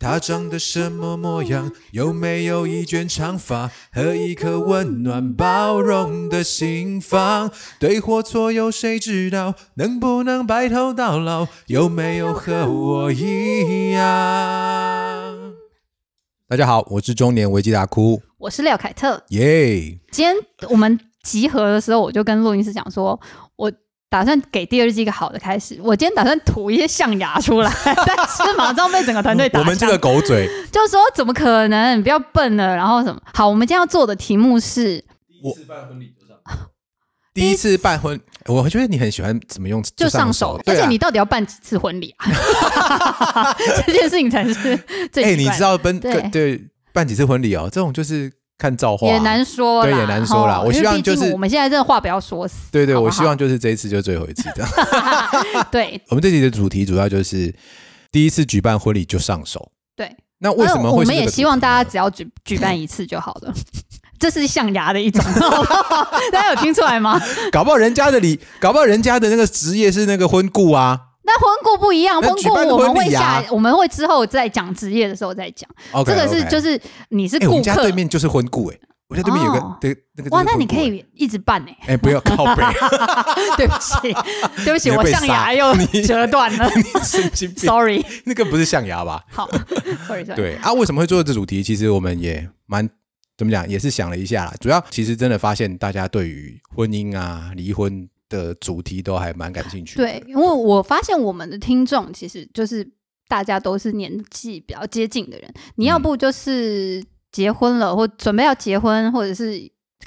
她长得什么模样？有没有一卷长发和一颗温暖包容的心房？对或错有谁知道？能不能白头到老？有没有和我一样？大家好，我是中年危机大哭，我是廖凯特。耶、今天我们集合的时候，我就跟录音师讲说，我打算给第二季一个好的开始。我今天打算吐一些象牙出来，但是马上被整个团队打枪我们这个狗嘴，就说怎么可能？你不要笨了。然后什么？好，我们今天要做的题目是，第一次办婚礼。第一次办婚，我觉得你很喜欢怎么用就上手，而且你到底要办几次婚礼啊？这件事情才是最哎、你知道奔对对办几次婚礼哦？这种就是看造化、也难说啦，对也难说啦吼我希望就是我们现在这话不要说死。对对，好好我希望就是这一次就最后一次这样。对 我们这集的主题主要就是第一次举办婚礼就上手。对。那为什么会我们也希望大家只要举举办一次就好了。这是象牙的一种，大家有听出来吗？搞不好人家的礼，搞不好人家的那个职业是那个婚顾啊。那婚顾不一样，婚顾那举办我们会下，我们会之后再讲职业的时候再讲。这个是就是是你是顾客们家对，面就是婚顾哎、我家对面有个、哦对那个哇，那你可以一直办呢。哎、不要靠背，对不起，对不起，我象牙又 折断了神经病，，sorry。那个不是象牙吧？好 sorry。对啊，为什么会做这主题？其实我们也蛮怎么讲，也是想了一下啦。主要其实真的发现大家对于婚姻啊、离婚的主题都还蛮感兴趣的。对，因为我发现我们的听众其实就是大家都是年纪比较接近的人，你要嗯不就是结婚了，或准备要结婚，或者是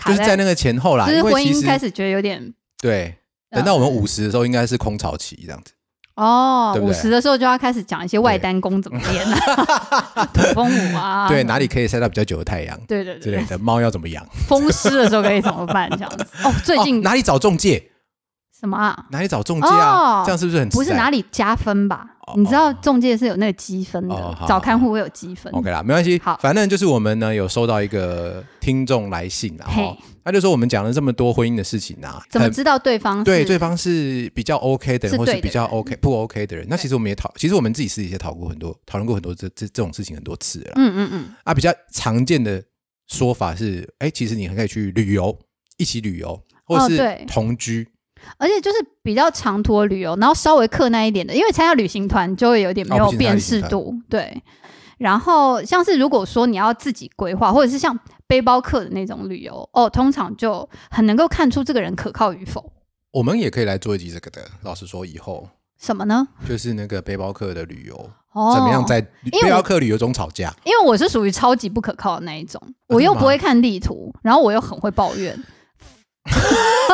就是在那个前后啦，就是婚姻开始觉得有点对，呃等到我们五十的时候，应该是空巢期这样子。哦，五十的时候就要开始讲一些外单工怎么练啊，土风舞啊，对，哪里可以晒到比较久的太阳对对对对，之类的，猫要怎么养？风湿的时候可以怎么办？这样子哦，最近哦哪里找中介？什么啊？哪里找中介啊？哦这样是不是很不是哪里加分吧哦？你知道中介是有那个积分的哦，找看护会有积分。OK 啦，没关系。好反正就是我们呢有收到一个听众来信啦，嘿哦，他就说我们讲了这么多婚姻的事情啊，怎么知道对方是对对方是比较 OK 的人，或是比较 OK 不 OK 的人。那其实我们也讨，其实我们自己私底下讨过很多，讨论过很多这这这种事情很多次了。嗯嗯嗯，啊，比较常见的说法是，哎，其实你还可以去旅游，一起旅游，或是同居。而且就是比较长途的旅游，然后稍微客难一点的，因为参加旅行团就会有点没有辨识度，对。然后像是如果说你要自己规划，或者是像背包客的那种旅游，哦，通常就很能够看出这个人可靠与否。我们也可以来做一集这个的。老实说，以后什么呢？就是那个背包客的旅游，哦，怎么样在背包客旅游中吵架？因为我是属于超级不可靠的那一种，我又不吗会看地图，然后我又很会抱怨。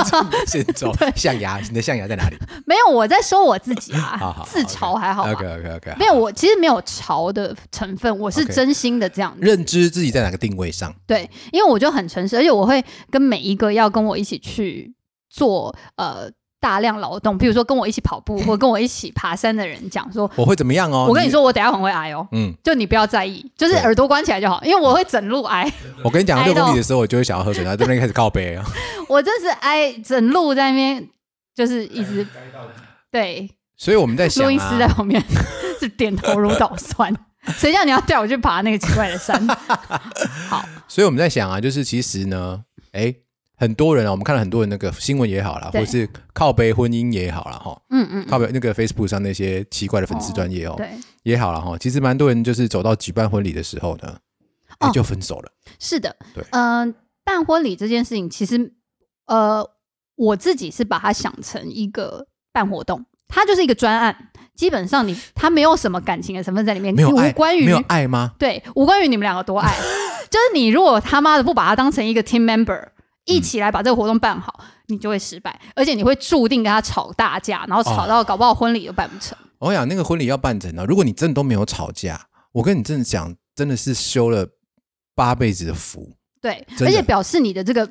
先走象牙，你的象牙在哪里没有，我在说我自己好好啊，自嘲还好吧。？OK OK OK，没有，我其实没有嘲的成分，我是真心的这样子。认知自己在哪个定位上。对，因为我就很诚实，而且我会跟每一个要跟我一起去做呃大量劳动，比如说跟我一起跑步 或跟我一起爬山的人讲说，我会怎么样哦？我跟你，说，我等一下很会挨哦。嗯，就你不要在意，就是耳朵关起来就好，因为我会整路挨，我跟你讲，六公里的时候，我就会想要喝水，然后这边开始靠背啊。我真是挨整路在那边，就是一直对所以我们在想录音师在啊，旁边是点头如捣蒜。谁叫你要带我去爬那个奇怪的山？好，所以我们在想啊，就是其实呢，哎，很多人啊，我们看了很多人那个新闻也好啦，对或是靠背婚姻也好啦，哈，嗯嗯，靠背那个 Facebook 上那些奇怪的粉丝专业哦，对，也好了哈。其实蛮多人就是走到举办婚礼的时候呢，就分手了。是的，对嗯、办婚礼这件事情，其实呃，我自己是把它想成一个办活动，它就是一个专案，基本上你它没有什么感情的成分在里面，没有爱，无关于没有爱吗？对，无关于你们两个多爱，就是你如果他妈的不把它当成一个 team member。一起来把这个活动办好，你就会失败，而且你会注定跟他吵大架，然后吵哦到搞不好婚礼都办不成。我想那个婚礼要办成呢，如果你真的都没有吵架，我跟你真的讲，真的是修了八辈子的福，对，而且表示你的这个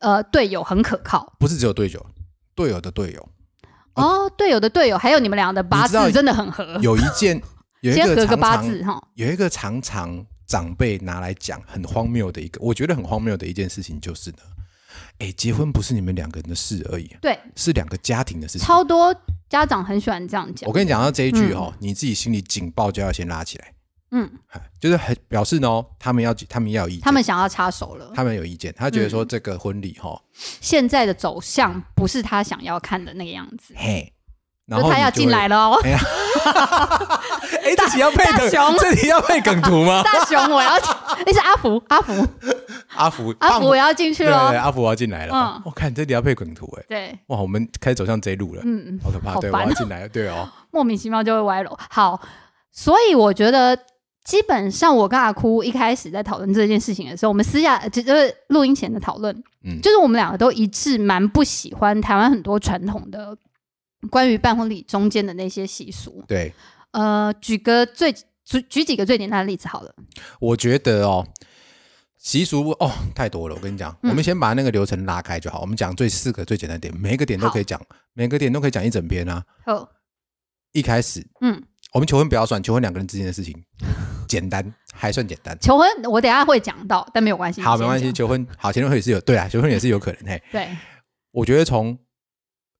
呃队友很可靠不是只有队友，队友的队友。哦，队友的队友，还有你们俩的八字真的很合。有一件，有一先合个个常常八字哈，有一个常常长辈拿来讲很荒谬的一个，我觉得很荒谬的一件事情就是呢，哎，结婚不是你们两个人的事而已，对，是两个家庭的事情。超多家长很喜欢这样讲我。跟你讲到这一句嗯哦，你自己心里警报就要先拉起来。嗯，哎就是很表示呢，他们要他们要有意见，他们想要插手了，他们有意见，他觉得嗯说这个婚礼哈，现在的走向不是他想要看的那个样子，嘿，然就他要进来了哦，哎，这题要配梗，大熊。这题要配梗图吗？大熊我要，那 是阿福，阿福，阿福，阿福我要进去了阿福我要进来了。嗯。我看这里要配梗图哎，对，哇，我们开始走向这一路了，嗯嗯，好可怕。对，我要进来了，对哦，莫名其妙就会歪楼。好，所以我觉得基本上我跟阿哭一开始在讨论这件事情的时候，我们私下就就是录音前的讨论，嗯。就是我们两个都一致蛮不喜欢台湾很多传统的关于办婚礼中间的那些习俗。对，呃，举个最举举几个最简单的例子好了。我觉得哦，习俗哦太多了。我跟你讲，嗯我们先把那个流程拉开就好。我们讲最四个最简单的点，每一个点都可以讲，每个点都可以讲一整篇啊。哦，一开始嗯，我们求婚不要算，求婚两个人之间的事情，简单还算简单。求婚我等一下会讲到，但没有关系。好，没关系，求婚好，结婚也是有，对啊，求婚也是有可能。嘿，对，我觉得从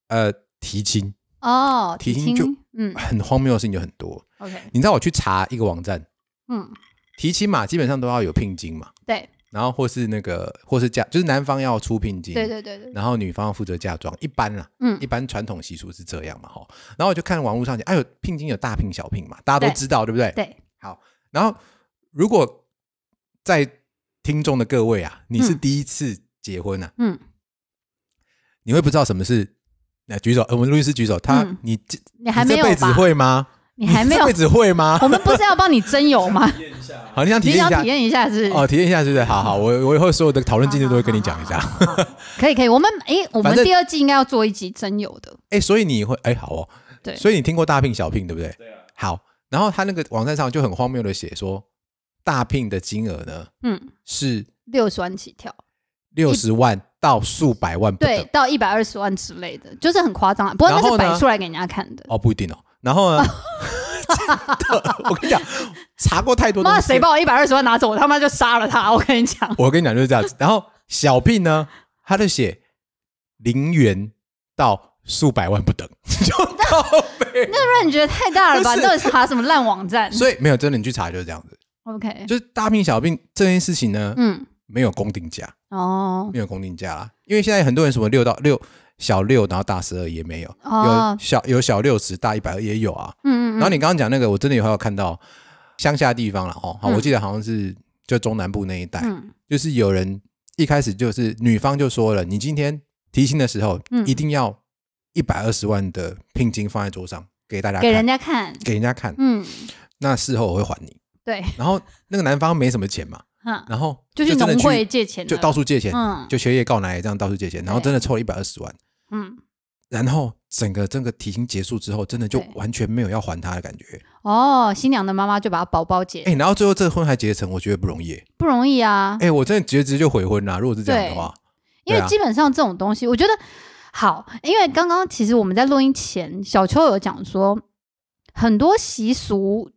呃提亲。哦，提提亲就嗯。很荒谬的事情就很多。，OK，你知道我去查一个网站，嗯，提亲嘛，基本上都要有聘金嘛，对，然后或是那个或是嫁，就是男方要出聘金，对对对对，然后女方要负责嫁妆，一般啦，嗯。一般传统习俗是这样嘛，哈。然后我就看网络上讲，哎呦，聘金有大聘小聘嘛，大家都知道，对不对？对，好，然后如果在听众的各位啊，你是嗯。第一次结婚啊，嗯，你会不知道什么是？来举手，呃我们录音师举手，他、嗯你这你还没有这辈子？会吗？你还没有这辈？子会吗？我们不是要帮你征友吗？好，你想体验一下你想体验一下是不是？哦，体验一下是不是？好好，我我以后所有的讨论进度都会跟你讲一下。可以可以，我们诶，我们第二季应该要做一集征友的。哎、所以你会哎、好哦，对所以你听过大聘小聘对不对？对啊。好，然后他那个网站上就很荒谬的写说，大聘的金额呢嗯，是六十万起跳，六十万到数百万不对，到一百二十万之类的，就是很夸张啊。不过那是摆出来给人家看的。哦，不一定哦。然后呢，我跟你讲，查过太多东妈，西，谁把我一百二十万拿走，我他妈就杀了他！我跟你讲，我跟你讲就是这样子。然后小聘呢，他就写零元到数百万不等，就靠背。那你觉得太大了吧？你到底查什么烂网站所以没有真的，你去查就是这样子。？OK，就是大聘小聘这件事情呢，嗯，没有公定价，哦。没有公定价啦。因为现在很多人什么六到六小六，然后大十二也没有，哦。有，小有小六十大一百二也有啊。嗯嗯嗯，然后你刚刚讲那个，我真的有还有看到乡下地方了哦，好，嗯。我记得好像是就中南部那一带，嗯。就是有人一开始就是女方就说了，你今天提亲的时候，嗯。一定要一百二十万的聘金放在桌上给大家看，给人家看，给人家看，嗯，那事后我会还你。对，然后那个男方没什么钱嘛，哈，然后就去真的农会借钱，就到处借钱，嗯。就学业告奶这样到处借钱，然后真的凑了一百二十万，嗯，然后整个这个提亲结束之后，真的就完全没有要还他的感觉。哦，新娘的妈妈就把他包包结，哎，然后最后这个婚还结成，我觉得不容易。不容易啊，哎，我真的直接就悔婚啦。如果是这样的话，因为基本上这种东西，我觉得好，因为刚刚其实我们在录音前，小秋有讲说，很多习俗，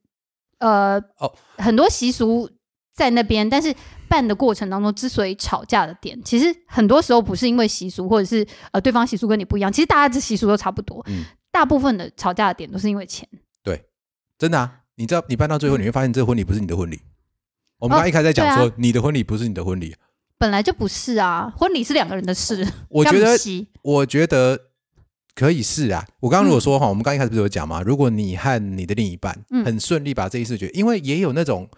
呃，哦。很多习俗在那边，但是办的过程当中，之所以吵架的点，其实很多时候不是因为习俗，或者是呃对方习俗跟你不一样，其实大家的习俗都差不多，嗯大部分的吵架的点都是因为钱。对真的啊，你知道你办到最后，你会发现这个婚礼不是你的婚礼。我们刚刚一开始在讲对说，你的婚礼不是你的婚礼。本来就不是啊，婚礼是两个人的事。我觉得我觉得可以是啊。我刚刚如果嗯说哈，我们刚一开始不是有讲嘛，如果你和你的另一半嗯很顺利把这一事决，因为也有那种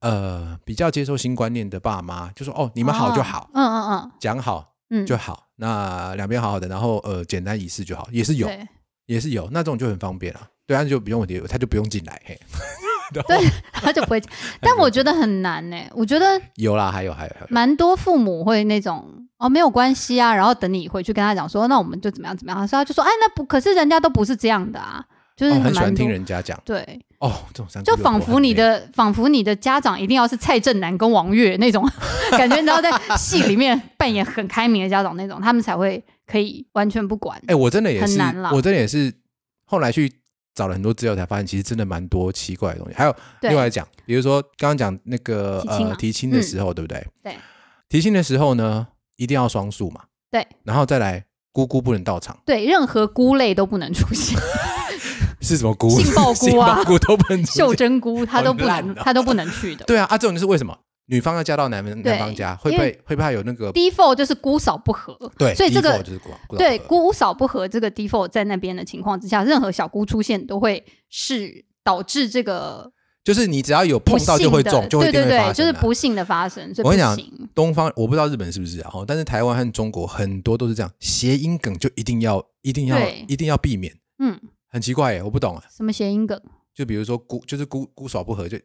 呃比较接受新观念的爸妈，就说哦，你们好就好，嗯嗯嗯讲好嗯，就好，那两边好好的，然后呃简单仪式就好，也是有，对也是有，那这种就很方便了。对啊，就不用问题，他就不用进来。嘿，然后对，他就不会讲。但我觉得很难呢、我觉得 有啦，还有还有还有，蛮多父母会那种哦，没有关系啊，然后等你回去跟他讲说，那我们就怎么样怎么样，他说他就说，哎，那不，可是人家都不是这样的啊，就是哦，很喜欢听人家讲。对，哦，这种三姑就仿佛你的仿佛你的家长一定要是蔡正南跟王月那种 感觉，你知道在戏里面扮演很开明的家长那种，他们才会可以完全不管。哎、我真的也是很难啦，我真的也是后来去找了很多资料，才发现其实真的蛮多奇怪的东西。还有另外讲，比如说刚刚讲那个呃提亲的时候，对不对？对，提亲的时候呢，一定要双数嘛，对，然后再来姑姑不能到场，对，任何姑类都不能出现。是什么菇？杏鲍菇啊。菇都不能出袖。珍菇，他都不能，他都不能去的。对啊，啊，这种就是为什么？女方要嫁到男方男方家，会被会怕有那个 default 就是姑嫂不和，对，所以这个就是姑姑对姑嫂不和这个 default 在那边的情况之下，任何小姑出现都会是导致这个就是你只要有碰到就，会中，就会对对对，就是不幸的发生，所以我跟你讲。东方我不知道日本是不是啊，哦但是台湾和中国很多都是这样，谐音梗就一定要一定要一定要避免，嗯，很奇怪耶，我不懂啊。什么谐音梗？就比如说姑就是姑姑嫂不和就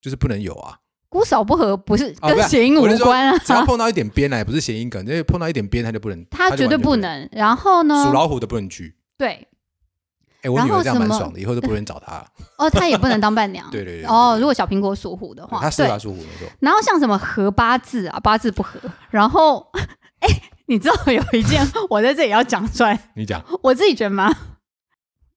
就是不能有啊，姑嫂不和不是跟谐音无关啊，只要 碰到一点边来，不是谐音梗，因为碰到一点边他就不能，他绝对不。能。然后呢属？老虎的不能去。对，哎，我女儿这样蛮爽的，以后都不能找她了。哦，他也不能当伴娘。对对对对哦，如果小苹果属虎的话，她适对合属虎没错。然后像什么合八字啊，八字不合。然后，哎，你知道有一件我在这里要讲出来，你讲我自己觉得蛮……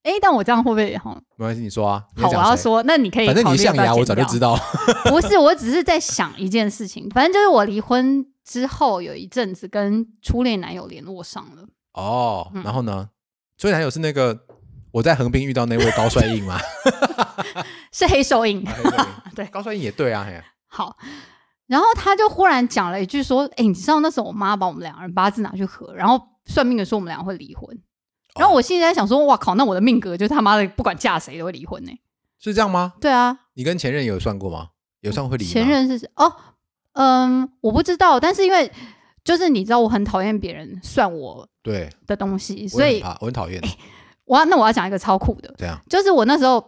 哎，但我这样会不会好？没关系，你说啊。你好，我，要说，那你可以反正你象牙我早就知道。不是，我只是在想一件事情。反正就是我离婚之后有一阵子跟初恋男友联络上了。哦，嗯然后呢？初恋男友是那个我在横滨遇到那位高帅印吗？是黑手印。对高帅印也对啊，嘿好，然后他就忽然讲了一句说：“哎、你知道那时候我妈把我们两个人八字拿去合，然后算命的说我们俩会离婚。”然后我心里在想说：“哇靠，那我的命格就是他妈的不管嫁谁都会离婚呢、是这样吗？对啊，你跟前任有算过吗？有算会离吗？前任是谁哦，嗯，我不知道，但是因为就是你知道我很讨厌别人算我对，的东西，所以我很讨厌。我要那我要讲一个超酷的，这样，就是我那时候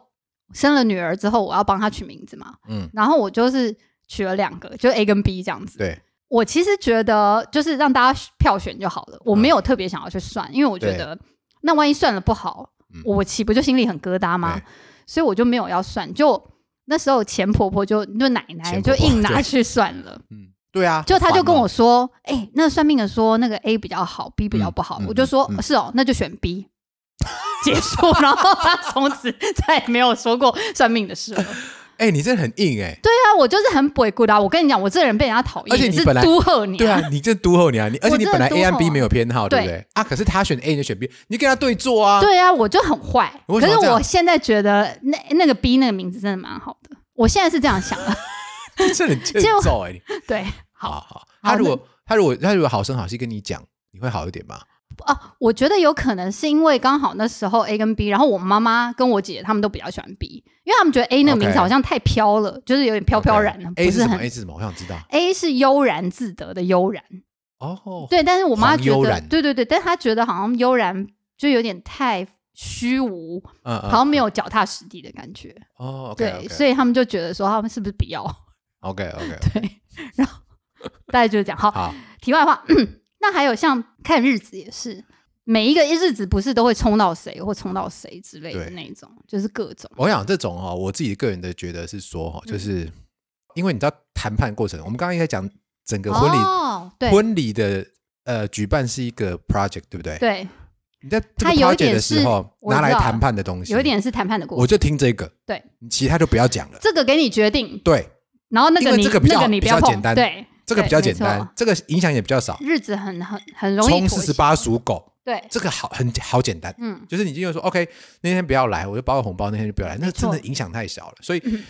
生了女儿之后，我要帮她取名字嘛，嗯，然后我就是取了两个，就 A 跟 B 这样子。对，我其实觉得就是让大家票选就好了，我没有特别想要去算，因为我觉得那万一算了不好，嗯我岂不就心里很疙瘩吗？所以我就没有要算。就那时候钱婆婆就就奶奶就硬拿去算了，嗯，对啊，就她就跟我说：“哎、那算命的说那个 A 比较好，B 比较不好。我就说：“嗯是哦，那就选 B。”结束，然后她从此再也没有说过算命的事了。哎，你真的很硬哎。对啊，我就是很不会顾的。我跟你讲，我这个人被人家讨厌，而且你本来都贺你、对啊，，你这都后你啊，你而且你本来 A 和后 B 啊没有偏好，对不对对？啊，可是他选 A，你选 B，你跟他对坐啊。对啊，我就很坏。可是我现在觉得那那个 B 那个名字真的蛮好的，我现在是这样想的。这很欠就揍哎。你 对，好好，他如果他如果他如果好声好气跟你讲，你会好一点吗？啊，我觉得有可能是因为刚好那时候 A 跟 B，然后我妈妈跟我姐姐他们都比较喜欢 B，因为他们觉得 A 那个名字好像太飘了就是有点飘飘然的 A 是什么不是很？A 是什么？我想知道。A 是悠然自得的悠然，哦，对，但是我妈觉得对对对，但她觉得好像悠然就有点太虚无，嗯嗯，好像没有脚踏实地的感觉。哦对，所以他们就觉得说他们是不是不要？OK OK，对，然后大概就是这样。好，好，题外话，那还有像看日子也是，每一个日子不是都会冲到谁或冲到谁之类的对那种，就是各种。我想这种哦，我自己个人的觉得是说哈哦，就是因为你知道谈判过程，我们刚刚应该讲整个婚礼婚礼的呃举办是一个 project，对不对？对，你在这它个 project 点是的时候拿来谈判的东西，有一点是谈判的过程。我就听这个，对，你其他就不要讲了。这个给你决定，对，然后那个你因为这个比较比较简单对，这个比较简单这个影响也比较少。日子很很很容易冲四十八属狗，对，这个好很好简单。嗯，就是你今天说 OK，那天不要来，我就包个红包，那天就不要来，那真的影响太小了。所以嗯。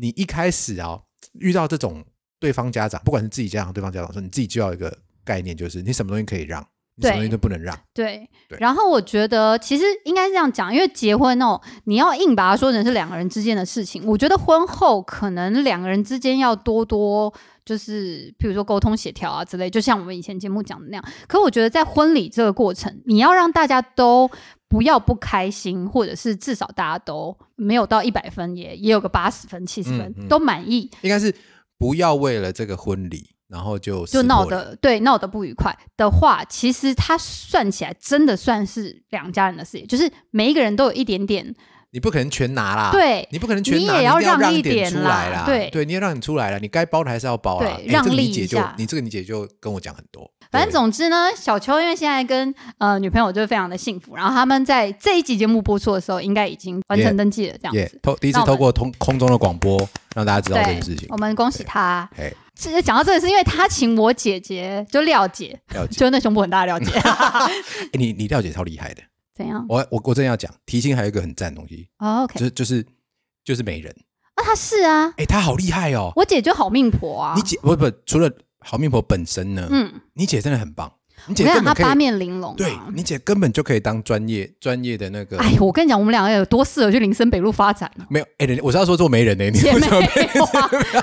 你一开始啊，遇到这种对方家长，不管是自己家长、对方家长说，你自己就要一个概念，就是你什么东西可以让，你什么东西都不能让。对。对，然后我觉得其实应该是这样讲，因为结婚哦，你要硬把它说成是两个人之间的事情，我觉得婚后可能两个人之间要多多就是，譬如说沟通协调啊之类，就像我们以前节目讲的那样。可我觉得在婚礼这个过程，你要让大家都不要不开心，或者是至少大家都没有到一百分，也也有个八十分、七十分、嗯嗯都满意，应该是不要为了这个婚礼，然后就就闹得对闹得不愉快的话，其实它算起来真的算是两家人的事业，就是每一个人都有一点点你不可能全拿啦。。对你不可能全拿，你也要让一点出来啦。对对，你要让你出来了，你该包的还是要包啦。对哎让利一就下你这个你姐就跟我讲很多。反正总之呢，小秋因为现在跟呃女朋友就是非常的幸福，然后他们在这一集节目播出的时候，应该已经完成登记了，这样也子。透第一次透过通空中的广播让大家知道这件事情，我。们恭喜他。哎，其实讲到这里，是因为他请我姐姐，就廖姐。就那胸部很大的廖姐，哎你你廖姐超厉害的，怎样？我我我真的要讲，提亲还有一个很赞的东西，哦，OK，就是就是就是媒人。啊，他是啊，哎，他好厉害哦！我姐就好命婆啊你，姐不不，除了好命婆本身呢，嗯，你姐真的很棒，你姐根本可以，八面玲珑、啊，对你姐根本就可以当专业专业的那个。哎，我跟你讲，我们两个有多适合去林森北路发展啊没有，哎，我是要说做媒人呢，你姐妹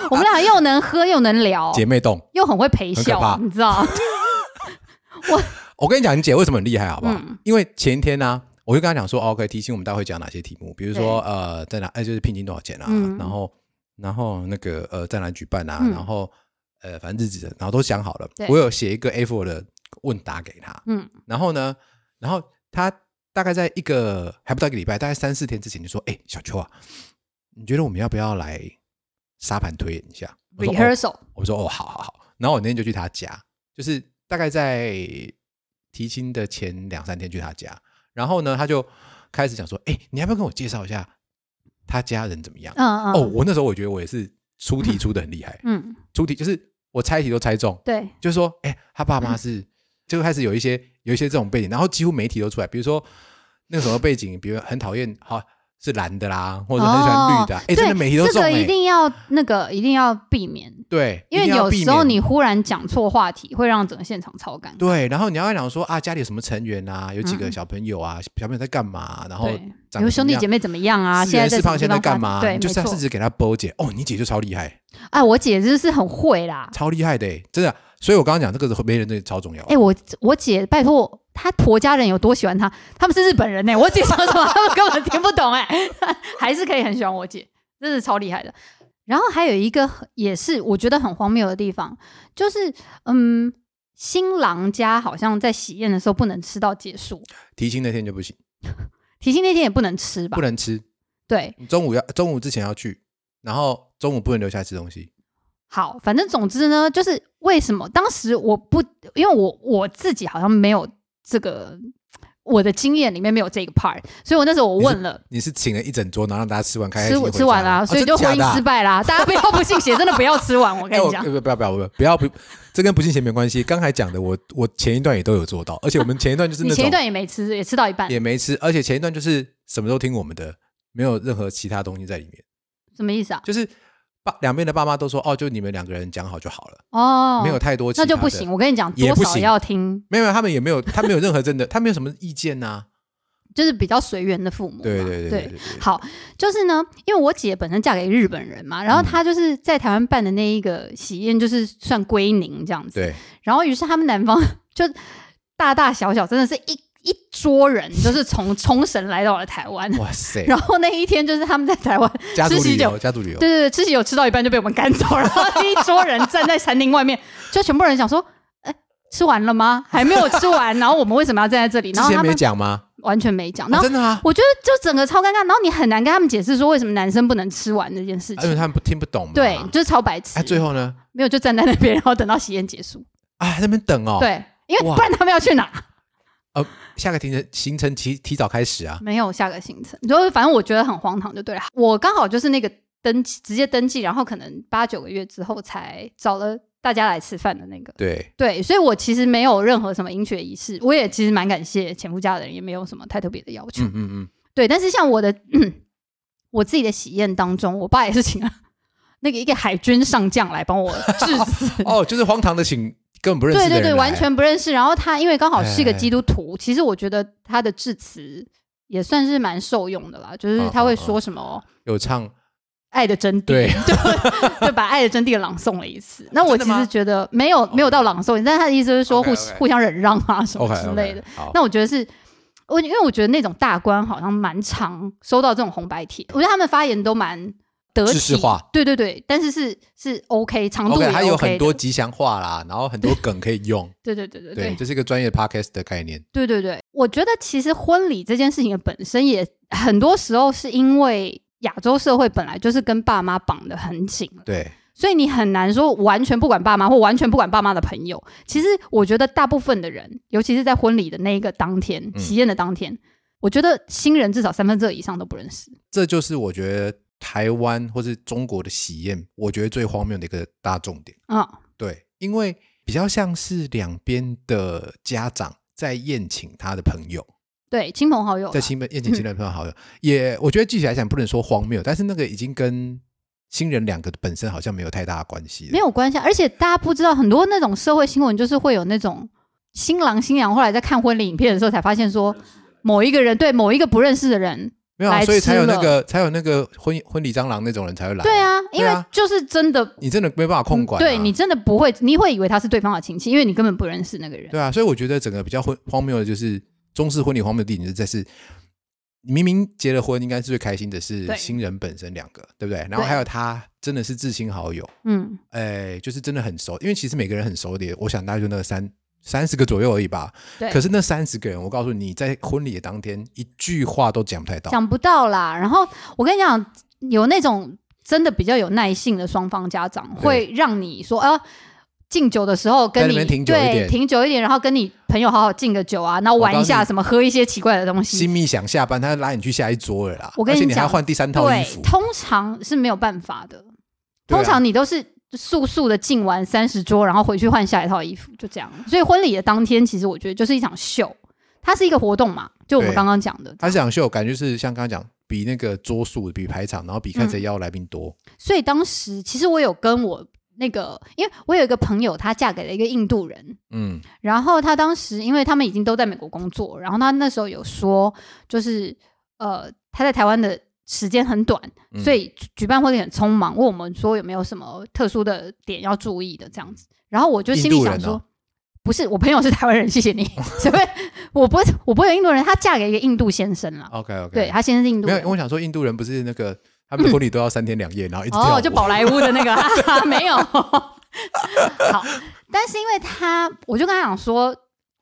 我们俩又能喝又能聊，姐妹洞？又很会陪笑，你知道？我跟你讲，你姐为什么很厉害，好不好？嗯。因为前一天呢、我就跟她讲说、哦、，OK，提醒我们待会讲哪些题目，比如说呃，在哪，哎，就是聘金多少钱啊，嗯。然后然后那个呃，在哪举办啊，嗯。然后呃，反正日子，然后都想好了对。我有写一个 A4 的问答给她，嗯，然后呢，然后她大概在一个还不到一个礼拜，大概三四天之前就说，哎，小秋啊，你觉得我们要不要来沙盘推演一下？我说哦。rehearsal，我说哦，好好好。然后我那天就去她家，就是大概在提亲的前两三天去他家。然后呢，他就开始讲说：“哎，你要不要跟我介绍一下他家人怎么样？”嗯嗯，哦，我那时候我觉得我也是出题出的很厉害，嗯，出题就是我猜题都猜中，对，就是说，哎，他爸妈是就开始有一些有一些这种背景，然后几乎媒体都出来，比如说那个什么背景，比如很讨厌好是蓝的啦，或者很喜欢绿的啊，哎，真对这个一定要那个一定要避免，对，因为有时候你忽然讲错话题，会让整个现场超尴尬。对，然后你要讲说啊，家里有什么成员啊，有几个嗯小朋友啊，小朋友在干嘛，然后对，比如长得怎么样兄弟姐妹怎么样啊？四现在在干嘛？对，你就是没错要试。着给他波解。哦，你姐就超厉害，哎，我姐真的是很会啦。超厉害的欸，真的。所以我刚刚讲这个是媒人，真的超重要。哎，我我姐拜托，她婆家人有多喜欢她？他们是日本人呢，我姐说什么他们根本听不懂哎，还是可以很喜欢我姐，真是超厉害的。然后还有一个也是我觉得很荒谬的地方，就是嗯，新郎家好像在喜宴的时候不能吃到结束，提亲那天就不行，提亲那天也不能吃吧不？能吃。对，你中午要中午之前要去，然后中午不能留下来吃东西。好，反正总之呢，就是为什么当时我不，因为我我自己好像没有这个，我的经验里面没有这个 part，所以我那时候我问了。你是请了一整桌，然后让大家吃完，开始吃心心回吃完啦、所以就婚姻失。哦败啦。大家不要不信邪，真的不要吃完。我跟你讲，不不要不要不要不要不，这跟不信邪没关系。刚才讲的，我我前一段也都有做到，而且我们前一段就是你前一段也没吃，也吃到一半，也没吃，而且前一段就是什么都听我们的，没有任何其他东西在里面。什么意思啊？就是爸两边的爸妈都说，哦，就你们两个人讲好就好了，哦，没有太多那就不行。。我跟你讲，多少要听，没有，他们也没有，他没有任何真的，他没有什么意见呐、就是比较随缘的父母。对对对对好，就是呢，因为我姐本身嫁给日本人嘛，然后嗯她就是在台湾办的那一个喜宴，就是算归宁这样子。对，然后于是他们男方 就大大小小真的是一一桌人，就是从冲绳来到了台湾。哇塞，然后那一天就是他们在台湾，吃喜酒，家族旅游，对对对，吃喜酒吃到一半就被我们赶走，然后一桌人站在餐厅外面，就全部人想说，哎，吃完了吗？还没有吃完，然后我们为什么要站在这里？然后他们讲吗？完全没讲，然后哦真的啊，我觉得就整个超尴尬，然后你很难跟他们解释说为什么男生不能吃完这件事情。因为他们不听不懂嘛。对，就是超白痴。哎，最后呢？没有就站在那边，然后等到喜宴结束。啊，在那边等哦。，对，因为不然他们要去哪？下个行程行程提提早开始啊。没有下个行程，就是反正我觉得很荒唐，就对了。我刚好就是那个登记直接登记，然后可能八九个月之后才找了大家来吃饭的那个。对，对，所以我其实没有任何什么迎娶仪式，我也其实蛮感谢前夫家的人，也没有什么太特别的要求。嗯嗯嗯，对，但是像我的、嗯、我自己的喜宴当中，我爸也是请了 那个一个海军上将来帮我致辞。哦，就是荒唐的请根本不认识对对对，完全不认识。然后他因为刚好是一个哎基督徒，其实我觉得他的致辞也算是蛮受用的啦，就是嗯他会嗯说什么有唱爱的真谛，对 就就把爱的真谛朗诵了一次。那我其实觉得没有没有到朗诵，但他的意思是说互互相忍让啊什么之类的。。好，那我觉得是。我因为我觉得那种大官好像蛮常收到这种红白帖，我觉得他们发言都蛮得体，知识化对对对，但是是是 OK，长度还有很多吉祥话啦，然后很多 梗可以用。对对对对对，这是一个专业的 podcast 的概念。对对对，我觉得其实婚礼这件事情的本身也很多时候是因为亚洲社会本来就是跟爸妈绑得很紧了，对，所以你很难说完全不管爸妈或完全不管爸妈的朋友。其实我觉得大部分的人，尤其是在婚礼的那一个当天，嗯喜宴的当天，我觉得新人至少三分之二以上都不认识。这就是我觉得台湾或是中国的喜宴，我觉得最荒谬的一个大重点。嗯，对，因为比较像是两边的家长在宴请他的朋友，对，亲朋好友，在亲朋宴请亲朋好友，也我觉得具体来讲不能说荒谬，但是那个已经跟新人两个本身好像没有太大的关系。没有关系啊。而且大家不知道，很多那种社会新闻就是会有那种新郎新娘后来在看婚礼影片的时候才发现说，某一个人对某一个不认识的人，没有、啊，所以才有那个才有那个婚婚礼蟑螂那种人才会来。对，啊，因为就是真的。你真的没办法控管、啊对你真的不会，你会以为他是对方的亲戚，因为你根本不认识那个人。对啊，所以我觉得整个比较荒荒谬的就是中式婚礼荒谬的地点就在是，明明结了婚，应该是最开心的是新人本身两个，对不对？然后对还有他真的是至亲好友，嗯，哎，就是真的很熟，因为其实每个人很熟的，我想大概就那个三三十个左右而已吧。对。可是那三十个人，我告诉你，在婚礼的当天，一句话都讲不太到。讲不到啦。然后我跟你讲，有那种真的比较有耐性的双方家长，会让你说啊。敬酒的时候跟你对点停久一点，然后跟你朋友好好敬个酒啊，然后玩一下什么喝一些奇怪的东西。新密想下班，他拉你去下一桌了啦。我跟你而且你还换第三套衣对服，。通常是没有办法的。通常你都是速速的进完三十桌，然后回去换下一套衣服，就这样。所以婚礼的当天，其实我觉得就是一场秀，它是一个活动嘛，就我们刚刚讲的。它是场秀，感觉是像刚刚讲，比那个桌数，比排场，然后比看谁邀来宾多。所以当时其实我有跟我那个，因为我有一个朋友，她嫁给了一个印度人，嗯，然后她当时因为他们已经都在美国工作，然后她那时候有说，就是呃，她在台湾的时间很短，嗯所以举举办婚礼很匆忙，问我们说有没有什么特殊的点要注意的这样子。然后我就心里想说，不是我朋友是台湾人，谢谢你。所以我不会，我不会有印度人，她嫁给一个印度先生了。OK OK，对，她先生是印度没有，人因为。我想说印度人不是那个他们的婚礼都要三天两夜，然后一直哦，就宝莱坞的那个，哈哈没有。好，但是因为他，我就跟他讲说，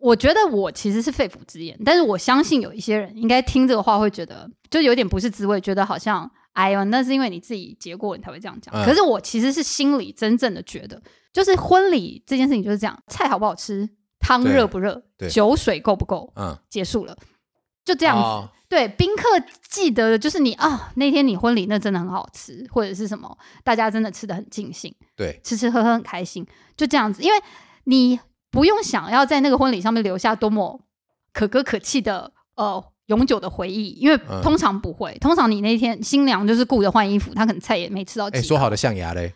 我觉得我其实是肺腑之言，但是我相信有一些人应该听这个话会觉得，就有点不是滋味，觉得好像，哎呦，那是因为你自己结过，你才会这样讲。嗯可是我其实是心里真正的觉得，就是婚礼这件事情就是这样，菜好不好吃，汤热不热，酒水够不够，嗯结束了，就这样子。哦对，宾客记得的就是你啊，那天你婚礼那真的很好吃，或者是什么，大家真的吃的很尽兴，对，吃吃喝喝很开心，就这样子。因为你不用想要在那个婚礼上面留下多么可歌可泣的呃永久的回忆，因为嗯通常不会，通常你那天新娘就是顾着换衣服，她可能菜也没吃到。说好的象牙嘞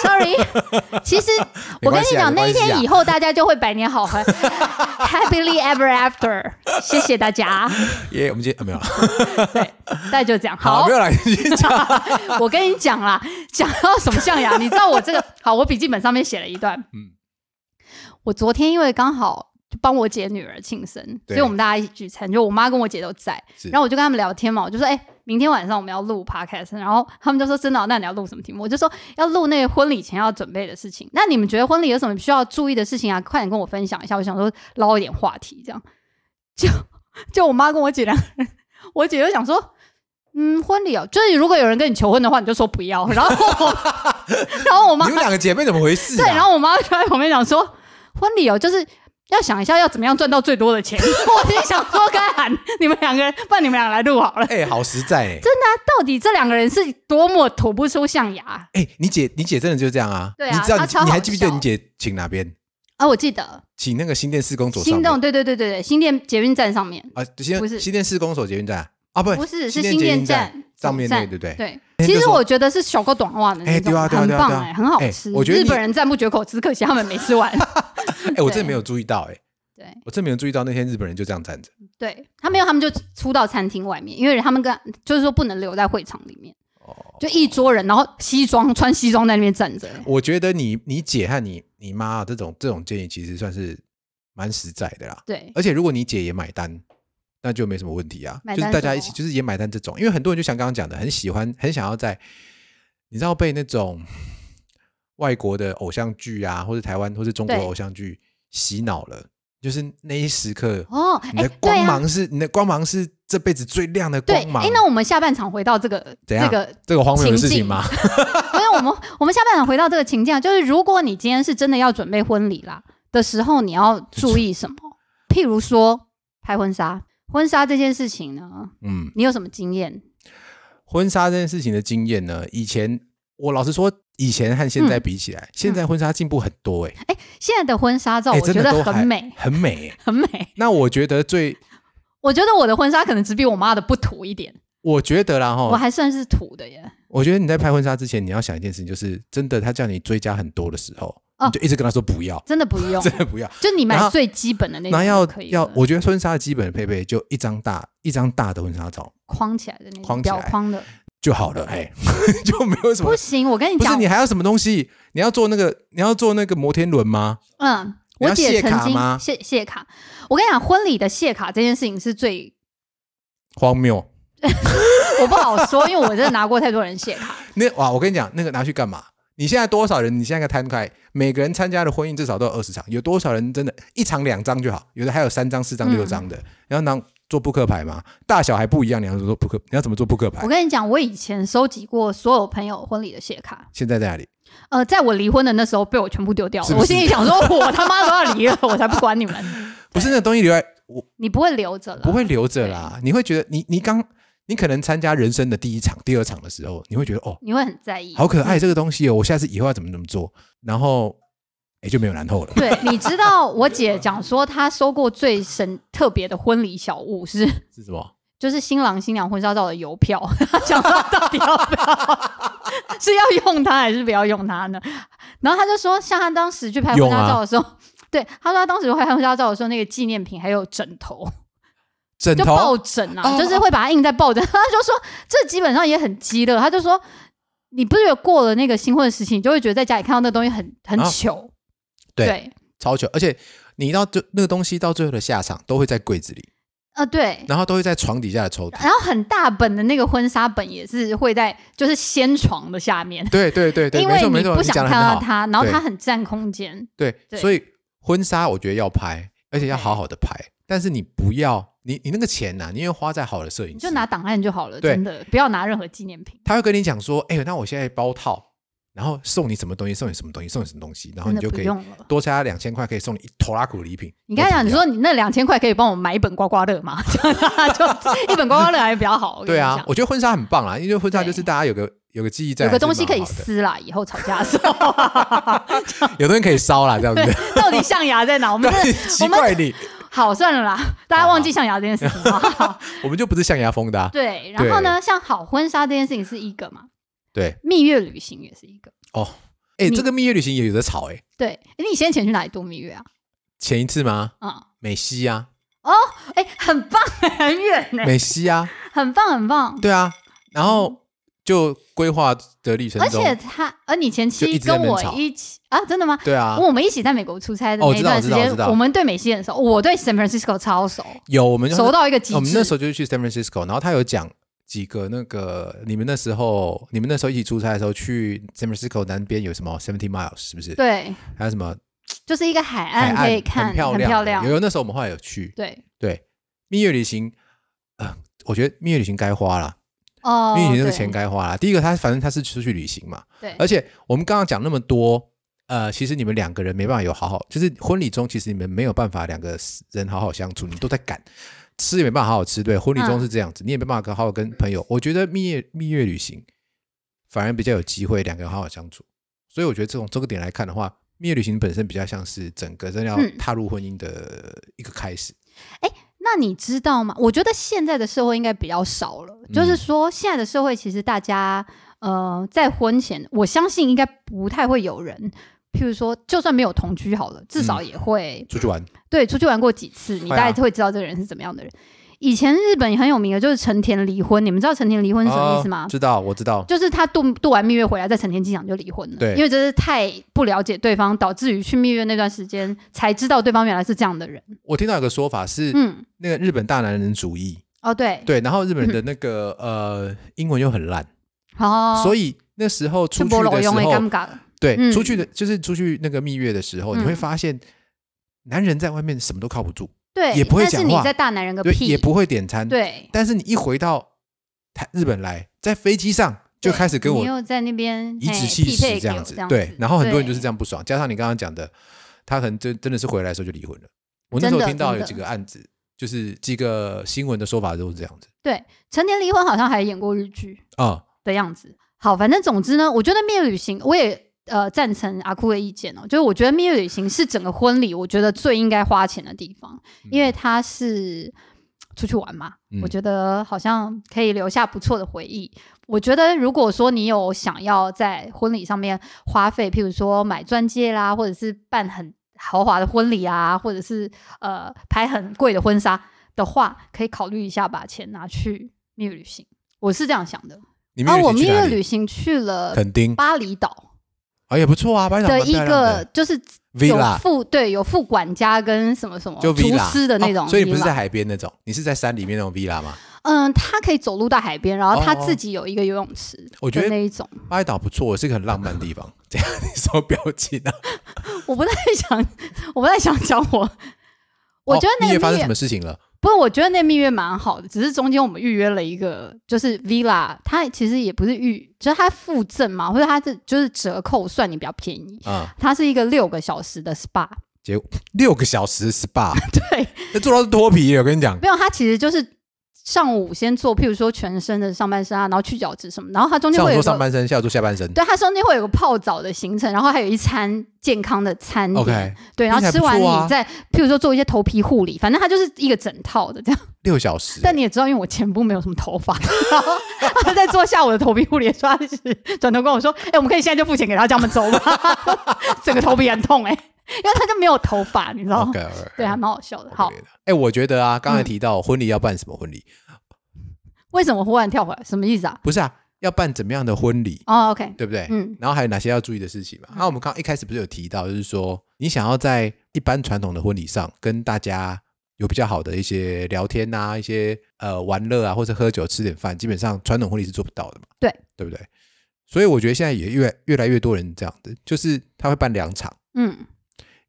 ，Sorry，其实 我跟你讲，那一天以后大家就会百年好合，Happily ever after。谢谢大家，耶，我们今天啊没有了，对，大概就这样。好。我跟你讲啦，讲到什么象牙，你知道我这个好，我笔记本上面写了一段。嗯我昨天因为刚好就帮我姐女儿庆生，所以我们大家一起聚餐，就我妈跟我姐都在。然后我就跟他们聊天嘛，我就说，哎、明天晚上我们要录 podcast，然后他们就说真的哦、那你要录什么题目？我就说要录那个婚礼前要准备的事情。那你们觉得婚礼有什么需要注意的事情啊？快点跟我分享一下。我想说捞一点话题，这样就就我妈跟我姐两个人，我姐就想说。嗯，婚礼哦，就是如果有人跟你求婚的话，你就说不要。然后我，然后我妈你们两个姐妹怎么回事啊？对，然后我妈就在旁边讲说，婚礼哦，就是要想一下要怎么样赚到最多的钱。我就想说，该喊你们两个人，不然你们俩来录好了。哎，好实在哎，到底这两个人是多么吐不出象牙哎，你姐你姐真的就是这样啊？对啊你还记不记得你姐请哪边？啊？我记得请那个新店施工所上面心动，对对对对对，新店捷运站上面啊，新不是新店施工所捷运站啊，不不是是新新店站站上面那个对不对？对。其实我觉得是小狗短袜的那种，哎对啊很棒哎，很好哎吃。我觉得日本人赞不绝口，只可惜他们没吃完。哎，我真的没有注意到哎，对我真没有注意到那天日本人就这样站着。对，他没有，他们就出到餐厅外面，因为他们跟就是说不能留在会场里面。哦就一桌人，然后西装穿西装在那边站着。我觉得你你姐和你你妈这种这种建议其实算是蛮实在的啦。对，而且如果你姐也买单，那就没什么问题啊。就是大家一起就是也买单这种，因为很多人就像刚刚讲的，很喜欢很想要在你知道被那种外国的偶像剧啊，或者台湾或者中国偶像剧洗脑了，就是那一时刻。哦，哎你的，光芒是、你的光芒是这辈子最亮的，光芒。哎，那我们下半场回到这个怎样这个，这个荒谬的事情吗？因为我们我们下半场回到这个情境啊，就是如果你今天是真的要准备婚礼啦的时候，你要注意什么？譬如说拍婚纱，婚纱这件事情呢，嗯，你有什么经验？婚纱这件事情的经验呢，以前我老实说，以前和现在比起来，现在婚纱进步很多哎、现在的婚纱照，哎我觉得都很美，很美、欸。很美。那我觉得最 我觉得我的婚纱可能只比我妈的不土一点，我觉得啦我哈，还算是土的耶。我觉得你在拍婚纱之前，你要想一件事情，就是真的他叫你追加很多的时候，哦你就一直跟他说不要，真的不 用，真的不要。就你然后买最基本的那种那要可以，要我觉得婚纱的基本的配备就一张大一张大的婚纱照框起来的那种框起来框的，就好了，哎，就没有什么不。行。我跟你讲不是，你还要什么东西？你要做那个你要做那个摩天轮吗？嗯，你要我姐曾经卡吗谢谢卡。我跟你讲，婚礼的谢卡这件事情是最荒谬！我不好说，因为我真的拿过太多人谢卡。那哇，我跟你讲，那个拿去干嘛？你现在多少人？你现在摊开，每个人参加的婚姻至少都有二十场，有多少人真的一场两张就好？有的还有三张、四张、嗯六张的。然后拿做扑克牌吗，大小还不一样。你要做扑克，你要怎么做扑克牌我？跟你讲，我以前收集过所有朋友婚礼的谢卡，现在在哪里？呃，在我离婚的那时候被我全部丢掉了。是是我心里想说，我他妈都要离了，我才不管你们。不是那东西留在，我你不会留着了，不会留着啦。你会觉得你你刚你可能参加人生的第一场、第二场的时候，你会觉得哦，你会很在意。好可爱这个东西哦，我下次以后要怎么怎么做，然后哎就没有然后了。对，你知道我姐讲说，她收过最神特别的婚礼小物是，是什么？就是新郎新娘婚纱照的邮票。她想说到底要不要，是要用它还是不要用它呢？然后她就说，像她当时去拍婚纱照的时候，对，她说她当时拍婚纱照的时候，那个纪念品还有枕头，枕就抱枕啊，哦就是会把它印在抱枕。她就说这基本上也很鸡肋，她就说。你不是觉得过了那个新婚的时期，你就会觉得在家里看到那东西很很啊糗，对对，超久，而且你到最那个东西到最后的下场都会在柜子里，呃，对，然后都会在床底下的抽屉。然后很大本的那个婚纱本也是会在就是掀床的下面，对对对对，因为没错没错，不想。看到它，然后对。它很占空间。对，对。所以婚纱我觉得要拍，而且要好好的拍，但是你不要你你那个钱呐、你因为花在好的摄影师，你就拿档案就好了，真的不要拿任何纪念品，他会跟你讲说，哎、那我现在包套，然后送你什么东西，送你什么东西，送你什么东西，然后你就可以。多加两千块，可以送你一头拉苦的礼品。你刚才讲，你说你那两千块可以帮我买一本刮刮乐吗？就 就一本刮刮乐还比较好。对啊我觉得婚纱很棒啦，因为婚纱就是大家有个有个记忆在，有个东西可以撕啦，以后吵架的时候，的，有东西可以烧啦，这样子。到底象牙在哪？我们 奇怪你，好算了啦，大家忘记象牙这件事情我们就不是象牙风的、啊。对，然后呢，像好婚纱这件事情是一个嘛，对，蜜月旅行也是一个。哦，哎、你这个蜜月旅行也有的吵哎、对，诶你先前去哪里度蜜月啊？前一次吗？啊、美西啊，哦哎、很棒，很远呢，美西啊，很棒，很棒。对啊，然后就规划的历程而，且他，而你前妻跟我一起啊，真的吗？对啊，我们一起在美国出差的哦那一段时间我们对美西很熟，我对 San Francisco 超熟，有我们熟到一个极致。我们那时候就是去 San Francisco，然后他有讲几个那个你们那时候你们那时候一起出差的时候去 San Francisco 南边有什么 Seventy Miles 是不是？对，还有什么？就是一个海海岸岸可以看，很漂亮。的，漂亮有。有那时候我们后来有去，对，对。蜜月旅行，呃，我觉得蜜月旅行该花啦，哦，蜜月旅行这个对。钱该花啦。第一个，他反正他是出去旅行嘛，对，而且我们刚刚讲那么多，呃，其实你们两个人没办法有好好，就是婚礼中其实你们没有办法两个人好好相处，你都在赶，吃也没办法好好吃，对，婚礼中嗯是这样子，你也没办法好好跟朋友。我觉得蜜月蜜月旅行反而比较有机会两个人好好相处，所以我觉得这种这个点来看的话，蜜月旅行本身比较像是整个真的要嗯踏入婚姻的一个开始。那你知道吗？我觉得现在的社会应该比较少了，嗯就是说现在的社会其实大家呃在婚前，我相信应该不太会有人，譬如说就算没有同居好了，至少嗯也会、出去玩，对出去玩过几次，你大概会知道这个人是怎么样的人。以前日本也很有名的就是成田离婚，你们知道成田离婚是什么意思吗？哦知道，我知道。就是他度度完蜜月回来，在成田机场就离婚了。对因为真是太不了解对方，导致于去蜜月那段时间才知道对方原来是这样的人。我听到有个说法是，嗯，那个日本大男人主义，哦对，对，然后日本人的那个、呃英文又很烂，哦，所以那时候出去就的时候用会尴，尬了。对，嗯出去的就是出去那个蜜月的时候，嗯你会发现男人在外面什么都靠不住，对，也不会但是讲话你在大男人个，屁，也不会点餐，，对，但是你一回到台日本来，在飞机上就开始跟我你又在那边颐指嘿气使这样子对，然后很多人就是这样。不爽，加上你刚刚讲的，他可能真真的是回来的时候就离婚了。我那时候听到有几个案子，就是几个新闻的说法都是这样子对，成年离婚好像还演过日剧啊、的样子。好，反正总之呢，我觉得蜜月旅行我也。呃，赞成阿酷的意见哦，就是我觉得蜜月旅行是整个婚礼我觉得最应该花钱的地方，嗯因为它是出去玩嘛，嗯我觉得好像可以留下不错的回忆。我觉得如果说你有想要在婚礼上面花费，譬如说买钻戒啦，或者是办很豪华的婚礼啊，或者是呃拍很贵的婚纱的话，可以考虑一下把钱拿去蜜月旅行。我是这样想的。啊，我蜜月旅行去了垦丁巴厘岛啊，也不错啊，巴厘岛蛮的一个就是有副对有副管家跟什么什么就厨师的那种、哦所以你不是在海边那种，你是在山里面那种 villa 吗？嗯，他可以走路到海边，然后他哦自己有一个游泳池的我觉得那一种。巴厘岛不错，是一个很浪漫的地方。这样你什么表情啊？我不太想，我不太想讲我。我觉得哦那个蜜月蜜月发生什么事情了？不过，我觉得那蜜月蛮好的，只是中间我们预约了一个，就是 villa，它其实也不是预，就是它附赠嘛，或者它是就是折扣算你比较便宜。嗯、它是一个六个小时的 SPA，结果六个小时 SPA，对，那做到是脱皮。我跟你讲，没有，它其实就是上午先做，譬如说全身的上半身啊，然后去角质什么，然后它中间会有上半身，下午做下半身。对，它中间会有个泡澡的行程，然后还有一餐健康的餐点 OK，对，然后吃完你再，譬如说做一些头皮护理，反正它就是一个整套的这样。六小时，但你也知道，因为我前部没有什么头发，他在做下午的头皮护理的时候，他就是转头跟我说：“哎、我们可以现在就付钱给他，叫他们走吗？”整个头皮很痛哎、因为他就没有头发，你知道吗对，还蛮好笑的。好，哎、我觉得啊，刚才嗯提到婚礼要办什么婚礼，为什么忽然跳回来？什么意思啊？不是啊，要办怎么样的婚礼，哦，OK，对不对？嗯然后还有哪些要注意的事情嘛？那、我们刚一开始不是有提到，就是说你想要在一般传统的婚礼上跟大家有比较好的一些聊天啊，一些呃玩乐啊，或者喝酒吃点饭，基本上传统婚礼是做不到的嘛，对。对不对？所以我觉得现在也越越来越多人这样子，就是他会办两场，嗯，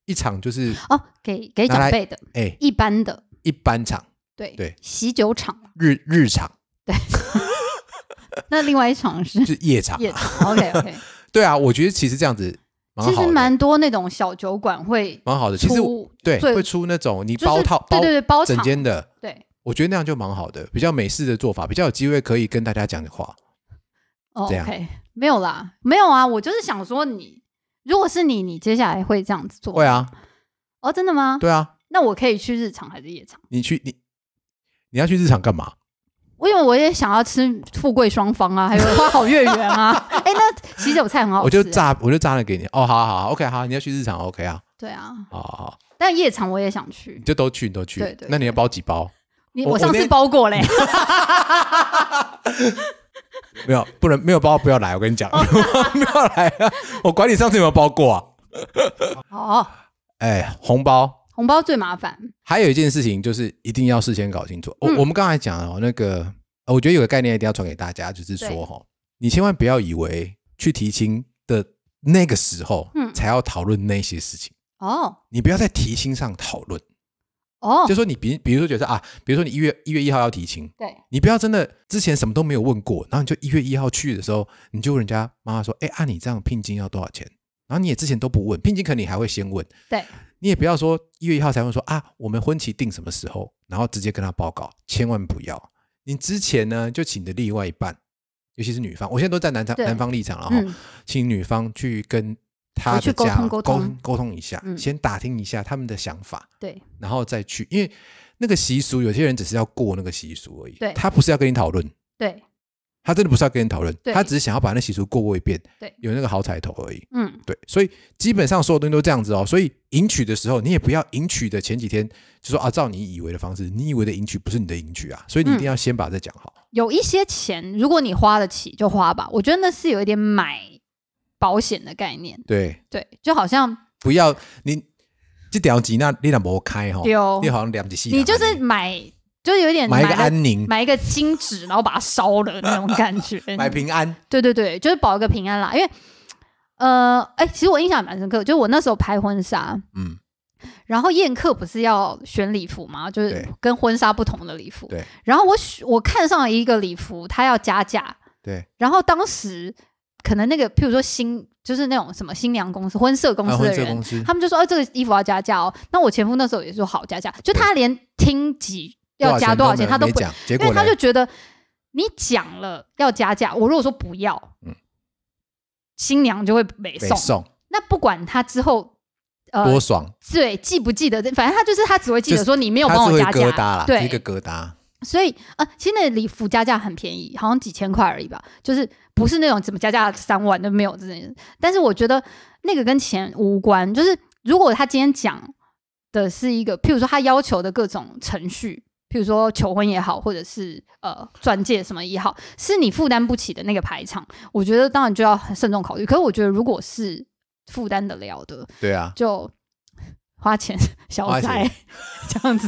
一场就是哦，给给长辈的，哎。一般的，一般场，对对。喜酒场嘛。日日场对。那另外一场是就是夜场，夜场，OK OK。对啊，我觉得其实这样子其实蛮多那种小酒馆会蛮好的。其实对会出那种你包套包对对对，包整间的，对。我觉得那样就蛮好的，比较美式的做法，比较有机会可以跟大家讲的话。哦这样，OK，没有啦，没有啊，我就是想说你，如果是你，你接下来会这样子做？会。啊，哦，真的吗？对啊，那我可以去日常还是夜场？你去你你要去日常干嘛？我因为我也想要吃富贵双方啊，还有花好月圆啊。哎，那喜酒菜很好吃。我就。炸，我就炸了给你。哦，好好好，OK，好，你要去日常，OK 啊，对啊，好好好，但夜场我也想去你。就都去，你都去。对对那你要包几包？你我上次包过嘞。没有，不能没有包不要来，我跟你讲，哦不要来啊！我管你上次有没有包过啊？哦，哎，红包。红包最麻烦。还有一件事情就是一定要事先搞清楚。我、嗯。我们刚才讲了哦那个，呃我觉得有个概念一定要传给大家，就是对。说哈，你千万不要以为去提亲的那个时候，嗯。才要讨论那些事情。哦。你不要在提亲上讨论，哦。就，说你比比如说觉得啊，比如说你一月一月一号要提亲，对，你不要真的之前什么都没有问过，然后你就一月一号去的时候，你就问人家妈妈说，哎，按、你这样聘金要多少钱？然后你也之前都不问，聘金可能你还会先问，对，你也不要说一月一号才问说啊，我们婚期定什么时候，然后直接跟他报告，千万不要。你之前呢就请的另外一半，尤其是女方，我现在都在男方男方立场了哈，嗯，请女方去跟他的家通沟通沟沟通一下，嗯先打听一下他们的想法，对，然后再去，因为那个习俗，有些人只是要过那个习俗而已，对他不是要跟你讨论，对，他真的不是要跟你讨论，他只是想要把那习俗过过一遍，对有那个好彩头而已。嗯，对，所以基本上所有东西都这样子哦。所以迎娶的时候，你也不要迎娶的前几天就说啊，照你以为的方式，你以为的迎娶不是你的迎娶啊，所以你一定要先把这讲好。有一些钱，如果你花得起就花吧。我觉得那是有一点买保险的概念，对，对，就好像不要你这条钱那你若无开哈，丢你好像两几细，你就是买，就是有点买一个安宁，买一个金纸，然后把它烧了那种感觉。买平安。对对对，就是保一个平安啦。因为呃，哎，其实我印象蛮深刻，就是我那时候拍婚纱，嗯，然后宴客不是要选礼服吗？就是跟婚纱不同的礼服。对然后我选我看上了一个礼服，它要加价，对，然后当时可能那个，譬如说新，就是那种什么新娘公司、婚社公啊司的人，他们就说：“哦，这个衣服要加价哦。”那我前夫那时候也说好加价，就他连听几要加多少钱他都不，没讲，因为他就觉得你讲了要加价，我如果说不要，嗯新娘就会没送。那不管他之后呃多爽，对记不记得，反正他就是他只会记得就是说你没有帮我加价，疙瘩啦，是一个疙瘩。所以呃，其实那礼服加价很便宜，好像几千块而已吧，就是不是那种怎么加价三万都没有这种。但是我觉得那个跟钱无关，就是如果他今天讲的是一个，譬如说他要求的各种程序，譬如说求婚也好，或者是呃钻戒什么也好，是你负担不起的那个排场，我觉得当然就要很慎重考虑。可是我觉得如果是负担得了的，对啊，就花钱消花灾钱这样子，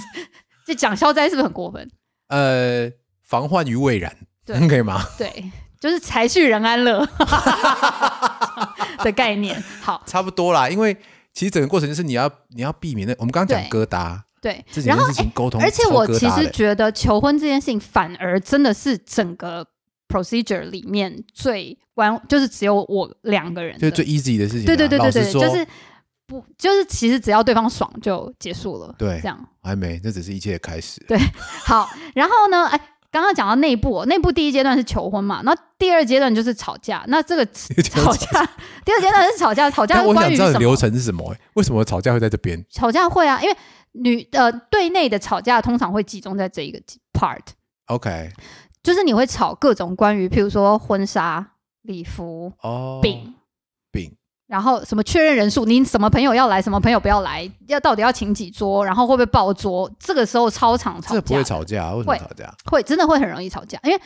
就讲消灾是不是很过分？呃，防患于未然，对 可以吗？对，就是财去人安乐的概念。好，差不多啦，因为其实整个过程就是你要你要避免那我们刚刚讲疙瘩对然后件事情沟通超疙瘩的，而且我其实觉得求婚这件事情反而真的是整个 procedure 里面最关，就是只有我两个人的，就是最 easy 的事情啊。对对对对对，就是不就是其实只要对方爽就结束了，对这样还没，这只是一切的开始。对 好。然后呢，哎。刚刚讲到内部、哦，内部第一阶段是求婚嘛，那第二阶段就是吵架。那这个 吵架，第二阶段是吵架，吵架但我是关于什么？想知道流程是什么、欸？为什么吵架会在这边吵架会啊，因为女呃对内的吵架通常会集中在这一个 part，？OK，就是你会吵各种关于，譬如说婚纱、礼服、哦，饼，饼，然后什么确认人数，你什么朋友要来，什么朋友不要来，要到底要请几桌，然后会不会爆桌？这个时候超常吵架，这不会吵架啊？为什么会吵架？会真的会很容易吵架，因为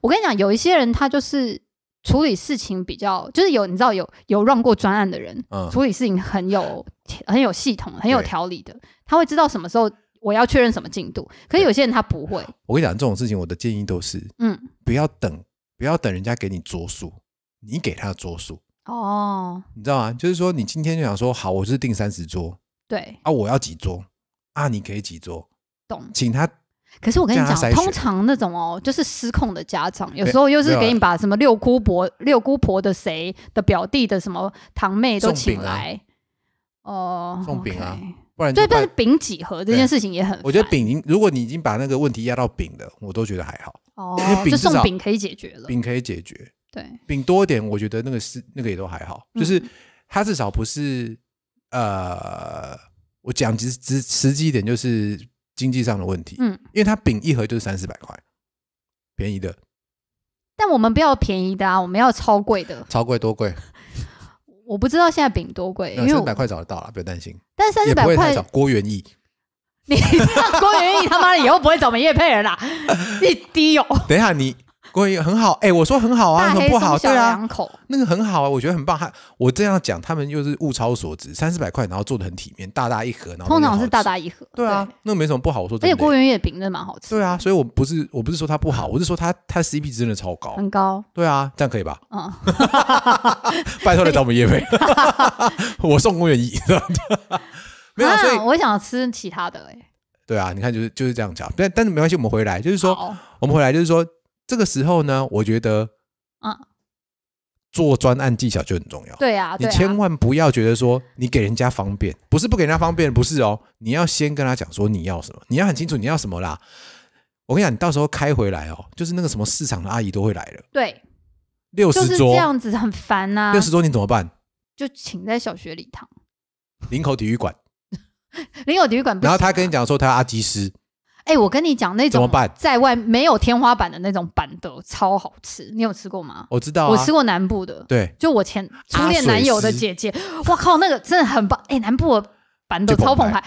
我跟你讲，有一些人他就是处理事情比较，就是有你知道有有 run 过专案的人，嗯，处理事情很有很有系统、很有对条理的，他会知道什么时候我要确认什么进度。可是有些人他不会，我跟你讲，这种事情我的建议都是嗯，不要等，不要等人家给你桌数，你给他桌数，哦，你知道吗？就是说你今天就想说，好，我是定三十桌对，啊，我要几桌啊？你可以几桌？懂。请他可是我跟你讲，通常那种哦，就是失控的家长，有时候又是给你把什么六姑婆、六姑婆的谁的表弟的什么堂妹都请来，哦，送饼啊。不然就对，但是拜饼几盒这件事情也很，我觉得饼，如果你已经把那个问题压到饼了，我都觉得还好，哦就送饼可以解决了，饼可以解决，对，饼多一点，我觉得那个是那个也都还好，嗯。就是它至少不是呃，我讲实实实际一点，就是经济上的问题，嗯，因为它饼一盒就是三四百块，便宜的，但我们不要便宜的啊，我们要超贵的。超贵多贵，我不知道现在饼多贵，因为三四百块找得到了，不要担心，但三四百块找郭元义，你让 郭元义他妈的以后不会找我们叶配人啦，一滴哦，等一下你郭元义很好，哎，我说很好啊，很不好，对啊，两口，那个很好啊，我觉得很棒。他我这样讲，他们又是物超所值，三四百块，然后做的很体面，大大一盒，然后通常是大大一盒，对啊，那个没什么不好。我说而且真的欸，郭元月饼真的蛮好吃，对啊，所以我不是我不是说它不好，我是说它它 CP 值真的超高。很高，对啊，这样可以吧？嗯，拜托来找我们叶飞，我送公园椅。没有啊，所以啊我想吃其他的哎，对啊，你看就是就是这样讲，但但是没关系，我们回来就是说，我们回来就是说，这个时候呢，我觉得啊，做专案技巧就很重要。对啊，你对啊。千万不要觉得说你给人家方便，不是不给人家方便，不是哦，你要先跟他讲说你要什么，你要很清楚你要什么啦。我跟你讲，你到时候开回来哦，就是那个什么市场的阿姨都会来了，对，就是这六十桌，样子很烦呐六，十桌你怎么办？就请在小学礼堂，林口体育馆，林口体育馆不行啊，然后他跟你讲说他阿基师，哎、我跟你讲，那种在外没有天花板的那种板的超好吃，你有吃过吗？我知道、啊，我吃过南部的，对，就我前初恋男友的姐姐，哇靠，那个真的很棒！哎、南部的板豆就澎湃超澎湃。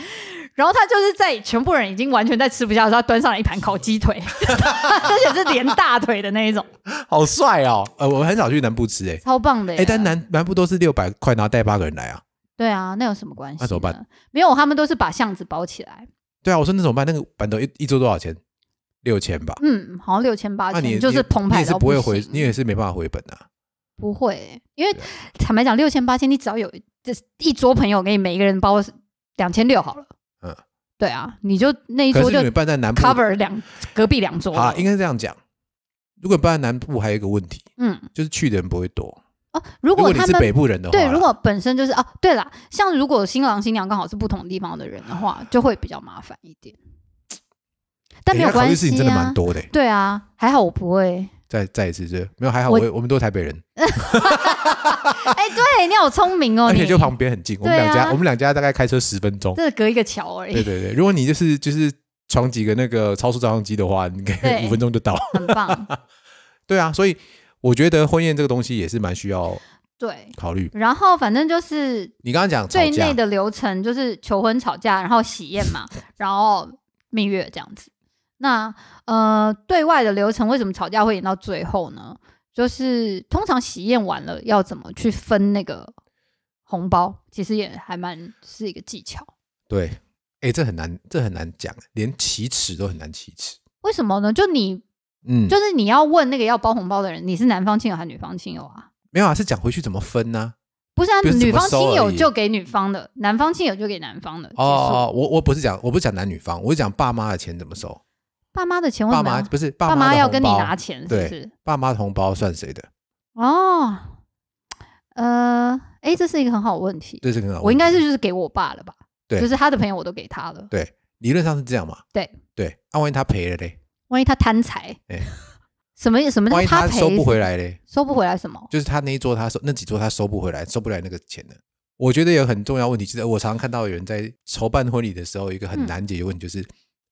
然后他就是在全部人已经完全在吃不下的时候，他端上来一盘烤鸡腿，而且是连大腿的那一种，好帅哦。呃，我很少去南部吃、欸，超棒的耶。哎、但南南部都是六百块，然后带八个人来啊。对啊，那有什么关系？那怎么办？没有，他们都是把巷子包起来。对啊，我说那怎么办？那个板凳一一桌多少钱？六千吧。嗯，好像六千八那你，就是澎湃你也是不会回，你也是没办法回本啊。不会欸，因为坦白讲，六千八千，你只要有这一桌朋友给你每一个人包两千六好了。嗯，对啊，你就那一桌就你们办在南部 cover 两隔壁两桌了。好啦，应该是这样讲。如果办在南部，还有一个问题，嗯就是去的人不会多。哦，如如果你是果他们北部人的话，对，如果本身就是哦，对啦，像如果新郎新娘刚好是不同地方的人的话，就会比较麻烦一点。但没有关系事情真的蛮啊。多的欸。对啊，还好我不会。再再一次，这没有还好，我我我们都是台北人，哎，对你好聪明哦，而且就旁边很近，我们两家我们两家大概开车十分钟。这是隔一个桥而已。对对对，如果你就是就是闯几个那个超速照相机的话，你可以五分钟就到。很棒，对啊，所以我觉得婚宴这个东西也是蛮需要对。考虑。然后反正就是你刚刚讲最内，的流程就是求婚、吵架，然后喜宴嘛，然后蜜月这样子。那呃，对外的流程为什么吵架会演到最后呢？就是通常喜宴完了要怎么去分那个红包，其实也还蛮是一个技巧。对，哎，这很难，这很难讲，连启齿都很难启齿。为什么呢？就你嗯，就是你要问那个要包红包的人，你是男方亲友还是女方亲友啊？没有啊，是讲回去怎么分呢、不是啊，不是怎么女方亲友就给女方的，男方亲友就给男方的。结束哦，我我不是讲，我不是讲男女方，我是讲爸妈的钱怎么收。爸妈的钱为爸什么要妈不是爸妈的要跟你红包拿钱，是不对是？爸妈的红包算谁的？哦，呃，哎，这是一个很好的问题。这是很好。我应该是就是给我爸了吧？对就是他的朋友我都给他了。对，理论上是这样嘛。对对，那、万一他赔了嘞？万一他贪财，哎 什么什么万一他收不回，来嘞？收不回来什么？就是他那一桌他收那几桌他收不回来，收不来那个钱的。我觉得有很重要问题，就是我常常看到有人在筹办婚礼的时候，有一个很嗯难解的问题，就是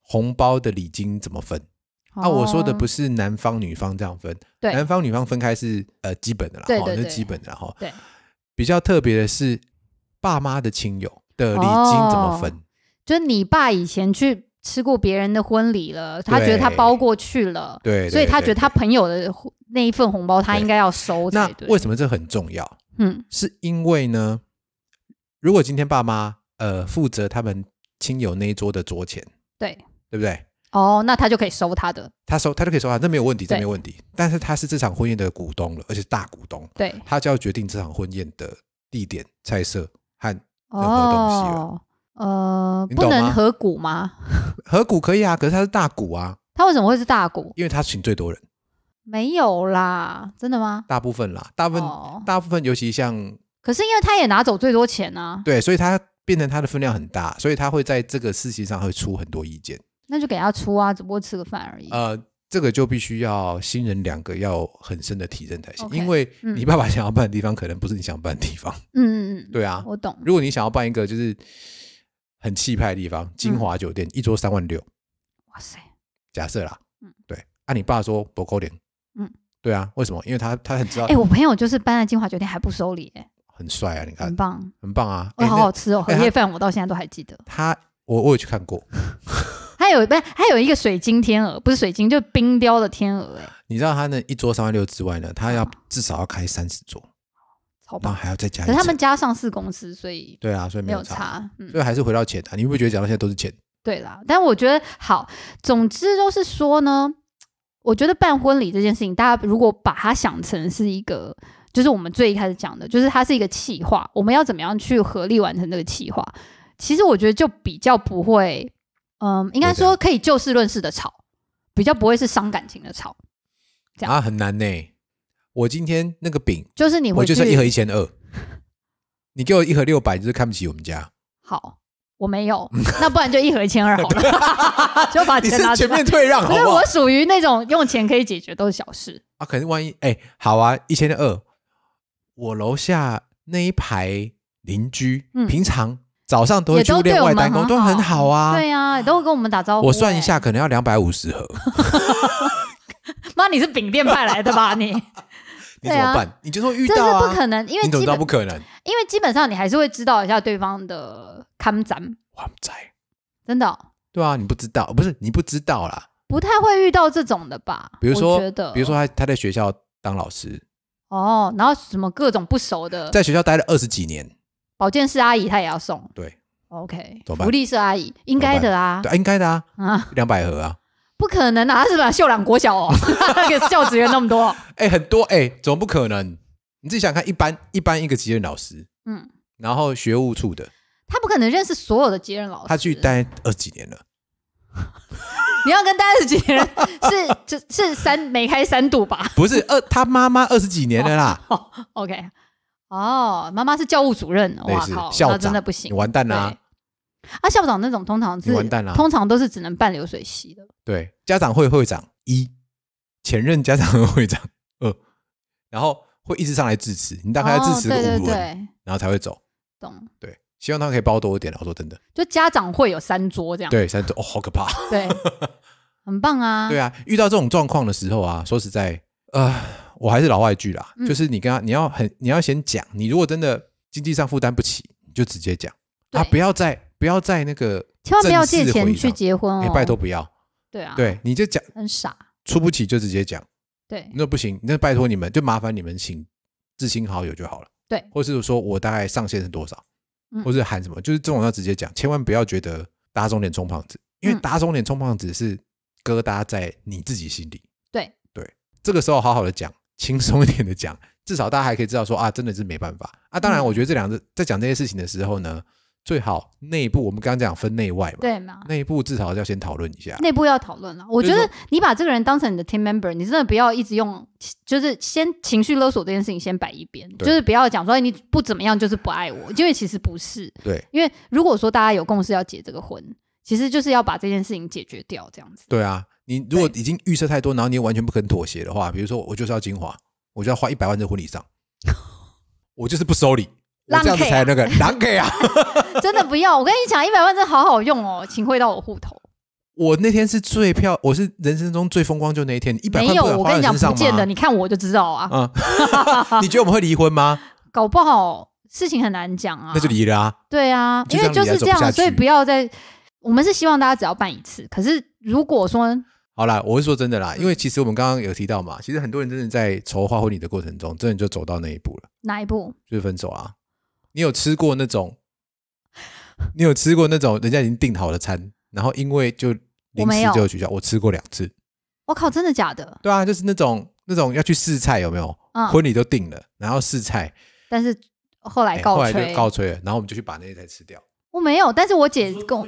红包的礼金怎么分？啊，我说的不是是男方女方这样分，对男方女方分开是呃基本的啦，齁那基本的啦，哈。对比较特别的是爸妈的亲友的礼金怎么分？哦就是你爸以前去吃过别人的婚礼了，他觉得他包过去了，对，所以他觉得他朋友的那一份红包他应该要收那才对。为什么这很重要？嗯，是因为呢，如果今天爸妈呃负责他们亲友那一桌的桌钱，对，对不对？哦，那他就可以收他的，他收他就可以收他，这没有问题，这没有问题。但是他是这场婚宴的股东了，而且是大股东，对，他就要决定这场婚宴的地点、菜色和任何东西了。哦，呃，不能合股吗？合股可以啊，可是他是大股啊，他为什么会是大股？因为他请最多人，没有啦，真的吗？大部分啦，大部分、哦，大部分，尤其像可是因为他也拿走最多钱啊，对，所以他变成他的分量很大，所以他会在这个事情上会出很多意见。那就给他出啊，只不过吃个饭而已。呃，这个就必须要新人两个要很深的体认才行 OK，因为嗯你爸爸想要办的地方，可能不是你想办的地方。嗯嗯嗯，对啊，我懂。如果你想要办一个就是很气派的地方，金华酒店、一桌三万六，哇塞，假设啦，嗯。对，啊，你爸说不扣脸，嗯，对啊，为什么？因为他他很知道哎、我朋友就是搬在金华酒店还不收礼、哎，很帅啊，你看很棒，很棒啊，哦，哎好好吃哦，哎他荷叶饭我到现在都还记得。他我我有去看过，还有不是还有一个水晶天鹅，不是水晶，就冰雕的天鹅、哎，你知道他那一桌三万六之外呢，他要。啊至少要开三十桌，然后超棒。还要再加一可是他们层家上市公司，所以对啊，所以没有差，嗯，所以还是回到钱啊，你会不会觉得讲到现在都是钱？对啦，但我觉得好，总之就是说呢，我觉得办婚礼这件事情，大家如果把它想成是一个，就是我们最一开始讲的，就是它是一个企划，我们要怎么样去合力完成这个企划？其实我觉得就比较不会，嗯，应该说可以就事论事的吵，比较不会是伤感情的吵，这样啊，很难呢。我今天那个饼，就是你回去我就剩一盒一千二，你给我一盒六百，就是看不起我们家。好，我没有，那不然就一盒一千二好了，就把钱拿出来全面。退让，好不好可是我？属于那种用钱可以解决都是小事。啊，可是万一哎，好啊，一千二，我楼下那一排邻居，嗯平常早上都会也去练外单工，都很好啊。对啊，都会跟我们打招呼、我算一下，欸，可能要两百五十盒，妈，你是饼店派来的吧？你你怎么办？你就说遇到啊这是不可能，因为你怎么知道基本不可能？因为基本上你还是会知道一下对方的看展，我不在，真的哦、对啊，你不知道，不是你不知道啦。不太会遇到这种的吧？比如说比如说他他在学校当老师，哦，然后什么各种不熟的。在学校待了二十几年，保健室阿姨，她也要送。对，OK，福利社阿姨应该的啊，对，应该的啊，啊，两百盒啊，不可能啊，他是把秀朗国小哦，那个教职员那么多，哎，很多哎，怎么不可能？你自己想想看，一般一般一个级任老师，嗯，然后学务处的，他不可能认识所有的接任老师，他去待二十几年了，你要跟待二十几年是就是三没开三度吧？不是二他妈妈二十几年了啦，？OK，哦，妈妈是教务主任，类似哇靠，那真的不行。你，完蛋啦。对。啊，校长那种通常是完蛋啦通常都是只能办流水席的。对，家长会会长一，前任家长会会长二，然后会一直上来致辞，你大概要致辞个哦、对对五轮，对，然后才会走。懂。对，希望他可以包多一点啊。我说真的，就家长会有三桌这样，对，三桌哦，好可怕。对，很棒啊。对啊，遇到这种状况的时候啊，说实在，呃，我还是老外一句啦，嗯就是你跟他，你要很，你要先讲，你如果真的经济上负担不起，你就直接讲啊，不要再不要在那个千万不要借钱去结婚哦，哎，拜托不要，对啊，，对，你就讲。很傻，出不起就直接讲，对。那不行，那拜托你们就麻烦你们请至亲好友就好了，对。或是说我大概上限是多少，嗯。或是喊什么，就是这种要直接讲，千万不要觉得打肿脸充胖子，因为嗯打肿脸充胖子是疙瘩在你自己心里。对。对，这个时候好好的讲，轻松一点的讲，至少大家还可以知道说啊，真的是没办法。啊。当然，嗯。我觉得这两个在讲这些事情的时候呢，最好内部我们刚刚讲分内外嘛，对嘛。内部至少要先讨论一下。内部要讨论了，我觉得你把这个人当成你的 team member，你真的不要一直用，就是先情绪勒索这件事情先摆一边，对。就是不要讲说哎你不怎么样就是不爱我，因为其实不是，对。因为如果说大家有共识要结这个婚，其实就是要把这件事情解决掉，这样子。对啊，你如果已经预设太多，然后你又完全不肯妥协的话，比如说我就是要精华，我就要花一百万在婚礼上，我就是不收礼，我这样子让 K 啊才那个狼给啊。真的不要，我跟你讲，一百万真的好好用哦，请汇到我户头。我那天是最漂，我是人生中最风光，就那一天，一百没有，我跟你讲不见得，你看我就知道啊，嗯，你觉得我们会离婚吗？搞不好事情很难讲啊。那就离了啊。对啊，因为就是这样，所以不要再。我们是希望大家只要办一次，可是如果说好啦，我是说真的嗯啦，因为其实我们刚刚有提到嘛，其实很多人真的在筹划婚礼的过程中，真的就走到那一步了，哪一步？就是分手啊。你有吃过那种，你有吃过那种人家已经订好的餐，然后因为就临时就取消？我吃过两次。我靠，真的假的？对啊，就是那种那种要去试菜，有没有？嗯，婚礼都定了，然后试菜，但是后来哎后来告吹，就告吹了，然后我们就去把那些菜吃掉。我没有，但是我姐跟我，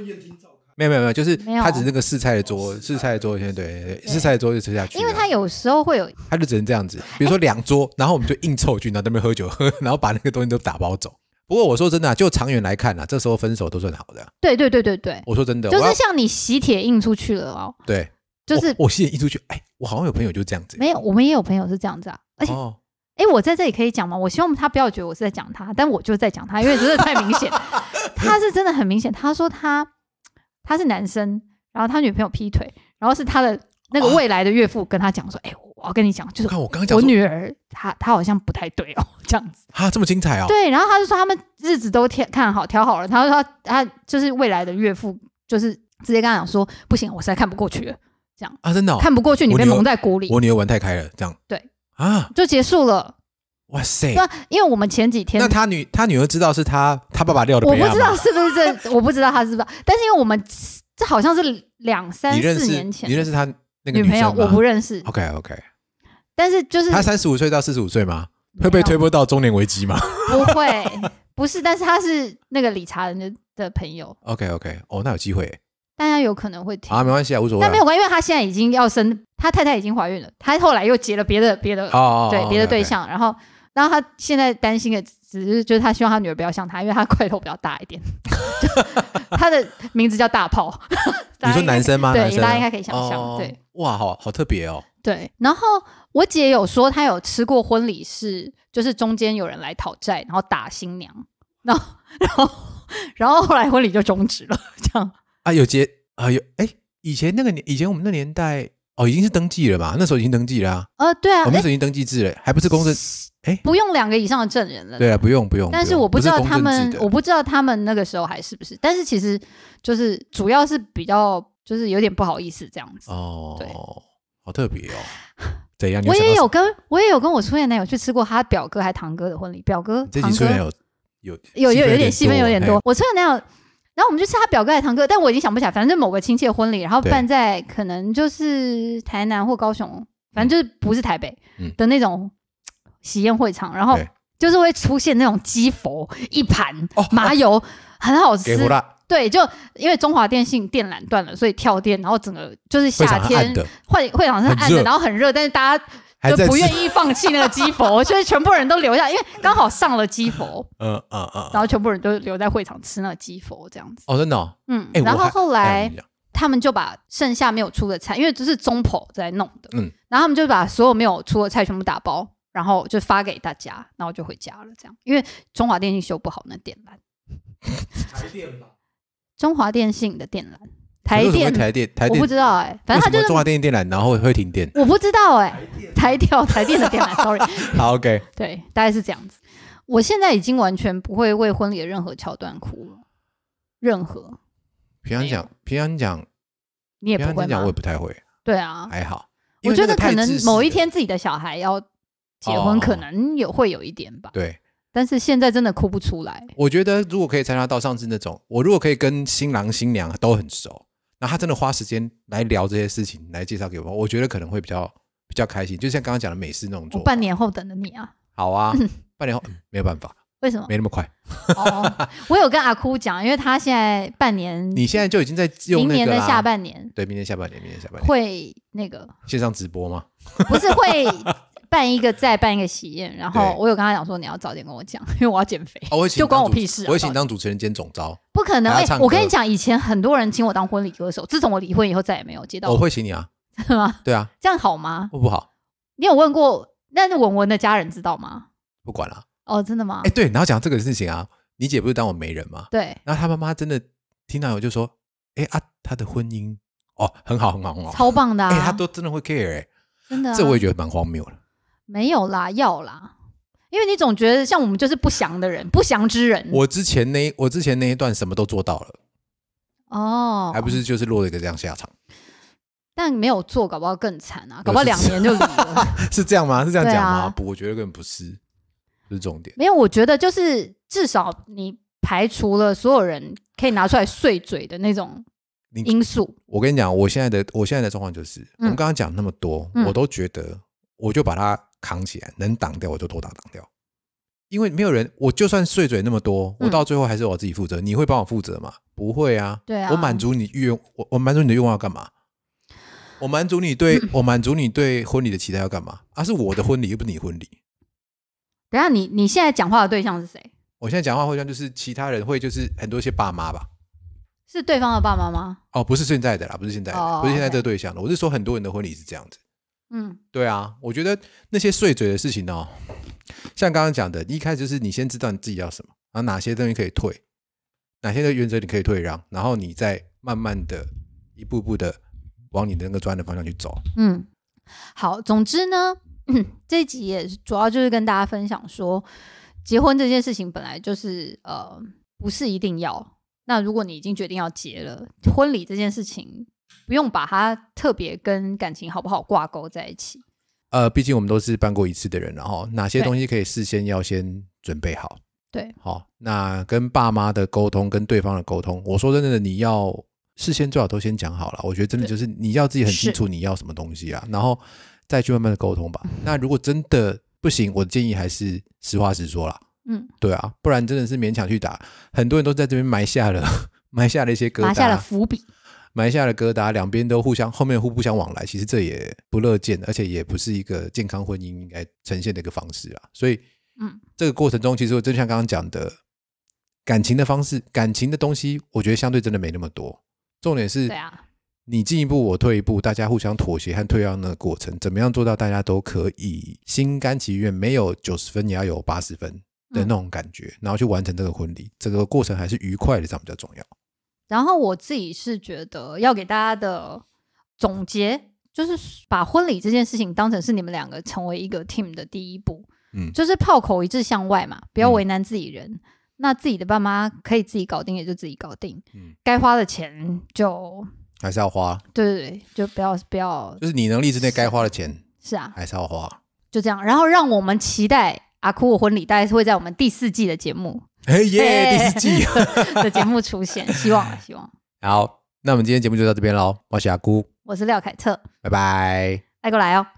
没有没有没有，就是没有他只是那个试菜的桌，试菜的桌先对对对，试菜的桌就吃下去，因为她有时候会有，他就只能这样子，比如说两桌，然后我们就硬凑去，然后在那边喝酒喝，然后把那个东西都打包走。不过我说真的、啊，就长远来看啊，这时候分手都算好的啊、对对对对对，我说真的，就是像你喜帖印出去了哦，对，就是我喜帖印出去，哎，我好像有朋友就这样子，没有，我们也有朋友是这样子啊，而且哦，哎，我在这里可以讲吗？我希望他不要觉得我是在讲他，但我就是在讲他，因为真的太明显，他是真的很明显。他说他他是男生，然后他女朋友劈腿，然后是他的那个哦未来的岳父跟他讲说：“哎、我要跟你讲，就是我看我刚刚讲我，女儿，她她好像不太对哦，这样子。啊，这么精彩哦，对，然后他就说他们日子都挑看好调好了，他说他他就是未来的岳父，就是直接跟他讲说：不行，我实在看不过去了，这样。啊，真的、哦，看不过去，你被蒙在鼓里，我女儿玩太开了，这样，对。啊，就结束了。哇塞。对，啊，因为我们前几天那他女他女儿知道是他他爸爸撂的我不？知道是不是这，我不知道他是不是，但是因为我们这好像是两三四年前。你认识他那个女朋友，我不认识，OK OK，但是就是他三十五岁到四十五岁吗？会被推波到中年危机吗不会，不是，但是他是那个理查人的的朋友，？OK OK，哦，那有机会大家有可能会听，啊，没关系啊，无所谓啊。但没有关系，因为他现在已经要生，他太太已经怀孕了，他后来又结了别的别的哦哦，对别的对象。象，然后然后他现在担心的只是就是他希望他女儿不要像他，因为他块头比较大一点，他的名字叫大炮，你说男生吗？对大家应该可以想象哦对，哇，好好特别哦。对，然后我姐有说她有吃过婚礼是，就是中间有人来讨债，然后打新娘，然后然后然后后来婚礼就终止了，这样啊，有结啊有哎，以前那个年，以前我们那年代哦，已经是登记了吧，那时候已经登记了啊，呃对啊，我们那时候已经登记制了，还不是公证。哎，不用两个以上的证人了。对啊，不用不用。但是我不知道他们我不知道他们那个时候还是不是，但是其实就是主要是比较就是有点不好意思这样子。哦，对好特别哦。怎样？我也有跟我也有跟我初恋男友去吃过他表哥还堂哥的婚礼，表哥这堂哥有有有有有点戏份有点多。我初恋男友，然后我们就吃他表哥还堂哥，但我已经想不起来，反正就某个亲戚的婚礼，然后办在可能就是台南或高雄，反正就是不是台北嗯的那种喜宴会场，然后对。就是会出现那种鸡佛一盘哦。麻油，很好吃。对，就因为中华电信电缆断了，所以跳电，然后整个就是会夏天暗的，会会场是暗的，然后很热，但是大家还在吃就不愿意放弃那个鸡佛，所 以全部人都留下，因为刚好上了鸡佛，嗯嗯嗯，然后全部人都留在会场吃那个鸡佛这样子。哦，真的哦，嗯，然后后来哎你讲他们就把剩下没有出的菜，因为这是中婆在弄的，嗯。然后他们就把所有没有出的菜全部打包，然后就发给大家，然后就回家了。这样，因为中华电信修不好那电缆，台电吧？中华电信的电缆，台电台电，台电我不知道哎、反正它就是中华电信电缆，然后会停电。我不知道哎、台调台电的电缆，sorry，好，OK，对，大概是这样子。我现在已经完全不会为婚礼的任何桥段哭了，任何平常讲，平常讲，你也不会讲，我也吗？不太会，对啊，还好。因我觉得可能某一天自己的小孩要结婚，哦可能有会有一点吧，对，但是现在真的哭不出来。我觉得如果可以参加到上次那种，我如果可以跟新郎新娘都很熟，那他真的花时间来聊这些事情，来介绍给我，我觉得可能会比较比较开心。就像刚刚讲的美式那种做法，我半年后等着你啊，好啊，半年后、嗯没有办法，为什么？没那么快。哦，我有跟阿哭讲，因为他现在半年，你现在就已经在用明年的下，半年对，明年下半年，明年下半年会那个线上直播吗？不是会办一个再办一个喜宴，然后我有跟他讲说你要早点跟我讲，因为我要减肥，就关我屁事啊我会请当主持人兼总招，不可能。我跟你讲，以前很多人请我当婚礼歌手，自从我离婚以后，再也没有接到我会请你啊。真的吗？对啊，这样好吗？不不好？你有问过？那文文的家人知道吗？不管了。哦，真的吗？哎，对，然后讲这个事情啊，你姐不是当我媒人吗？对，然后她妈妈真的听到我就说，哎啊，她的婚姻哦很好很好很好，超棒的啊！哎，她都真的会 care 哎，真的、啊，这我也觉得蛮荒谬的。没有啦，要啦，因为你总觉得像我们就是不祥的人，不祥之人。我之前那我之前那一段什么都做到了，哦，还不是就是落了一个这样下场，但没有做，搞不好更惨啊！搞不好两年就离了。是这样吗？是这样讲吗？对啊不，我觉得根本不是，不是重点。没有，我觉得就是至少你排除了所有人可以拿出来碎嘴的那种你因素。我跟你讲，我现在的我现在的状况就是，我们刚刚讲那么多，嗯我都觉得我就把它扛起来，能挡掉我就多挡挡掉。因为没有人，我就算碎嘴那么多，我嗯到最后还是我自己负责。你会帮我负责吗？不会啊。对啊我满足你愿，我我满足你的愿望要干嘛？我满足你对我满足你对婚礼的期待要干嘛？啊，是我的婚礼，又不是你婚礼。等下你你现在讲话的对象是谁？我现在讲话会像就是其他人会就是很多一些爸妈吧。是对方的爸妈吗？哦，不是现在的啦，不是现在的，哦不是现在这个对象的。我是说很多人的婚礼是这样子。嗯，对啊，我觉得那些碎嘴的事情哦，像刚刚讲的，一开始就是你先知道你自己要什么，然后哪些东西可以退，哪些的原则你可以退让，然后你再慢慢的一步步的往你的那个专案的方向去走。嗯，好，总之呢，这一集也是主要就是跟大家分享说，结婚这件事情本来就是呃不是一定要。那如果你已经决定要结了，婚礼这件事情不用把它特别跟感情好不好挂钩在一起。呃，毕竟我们都是办过一次的人，然后哪些东西可以事先要先准备好。对，好，那跟爸妈的沟通，跟对方的沟通，我说真的，你要事先最好都先讲好了。我觉得真的就是你要自己很清楚你要什么东西啊，然后再去慢慢的沟通吧。那如果真的不行，我建议还是实话实说啦。嗯，对啊，不然真的是勉强去打，很多人都在这边埋下了 埋下了一些疙瘩，埋下了伏笔。埋下了疙瘩，两边都互相后面互不相往来，其实这也不乐见，而且也不是一个健康婚姻应该呈现的一个方式啊。所以，嗯，这个过程中，其实我真像刚刚讲的，感情的方式，感情的东西，我觉得相对真的没那么多。重点是对啊，你进一步，我退一步，大家互相妥协和退让的过程，怎么样做到大家都可以心甘情愿，没有九十分也要有八十分的那种感觉，然后去完成这个婚礼，整个过程还是愉快的，这样比较重要。然后我自己是觉得要给大家的总结，就是把婚礼这件事情当成是你们两个成为一个 team 的第一步，嗯就是炮口一致向外嘛，不要嗯为难自己人。那自己的爸妈可以自己搞定，也就自己搞定。嗯，该花的钱就还是要花，对对对，就不要不要就是你能力之内该花的钱是啊，还是要花。就这样。然后让我们期待阿酷的婚礼，大概是会在我们第四季的节目哎耶，第四季。的节目出现，希望啊希望。好，那我们今天节目就到这边喽。我是阿姑，我是廖凯特，拜拜。爱过来哦。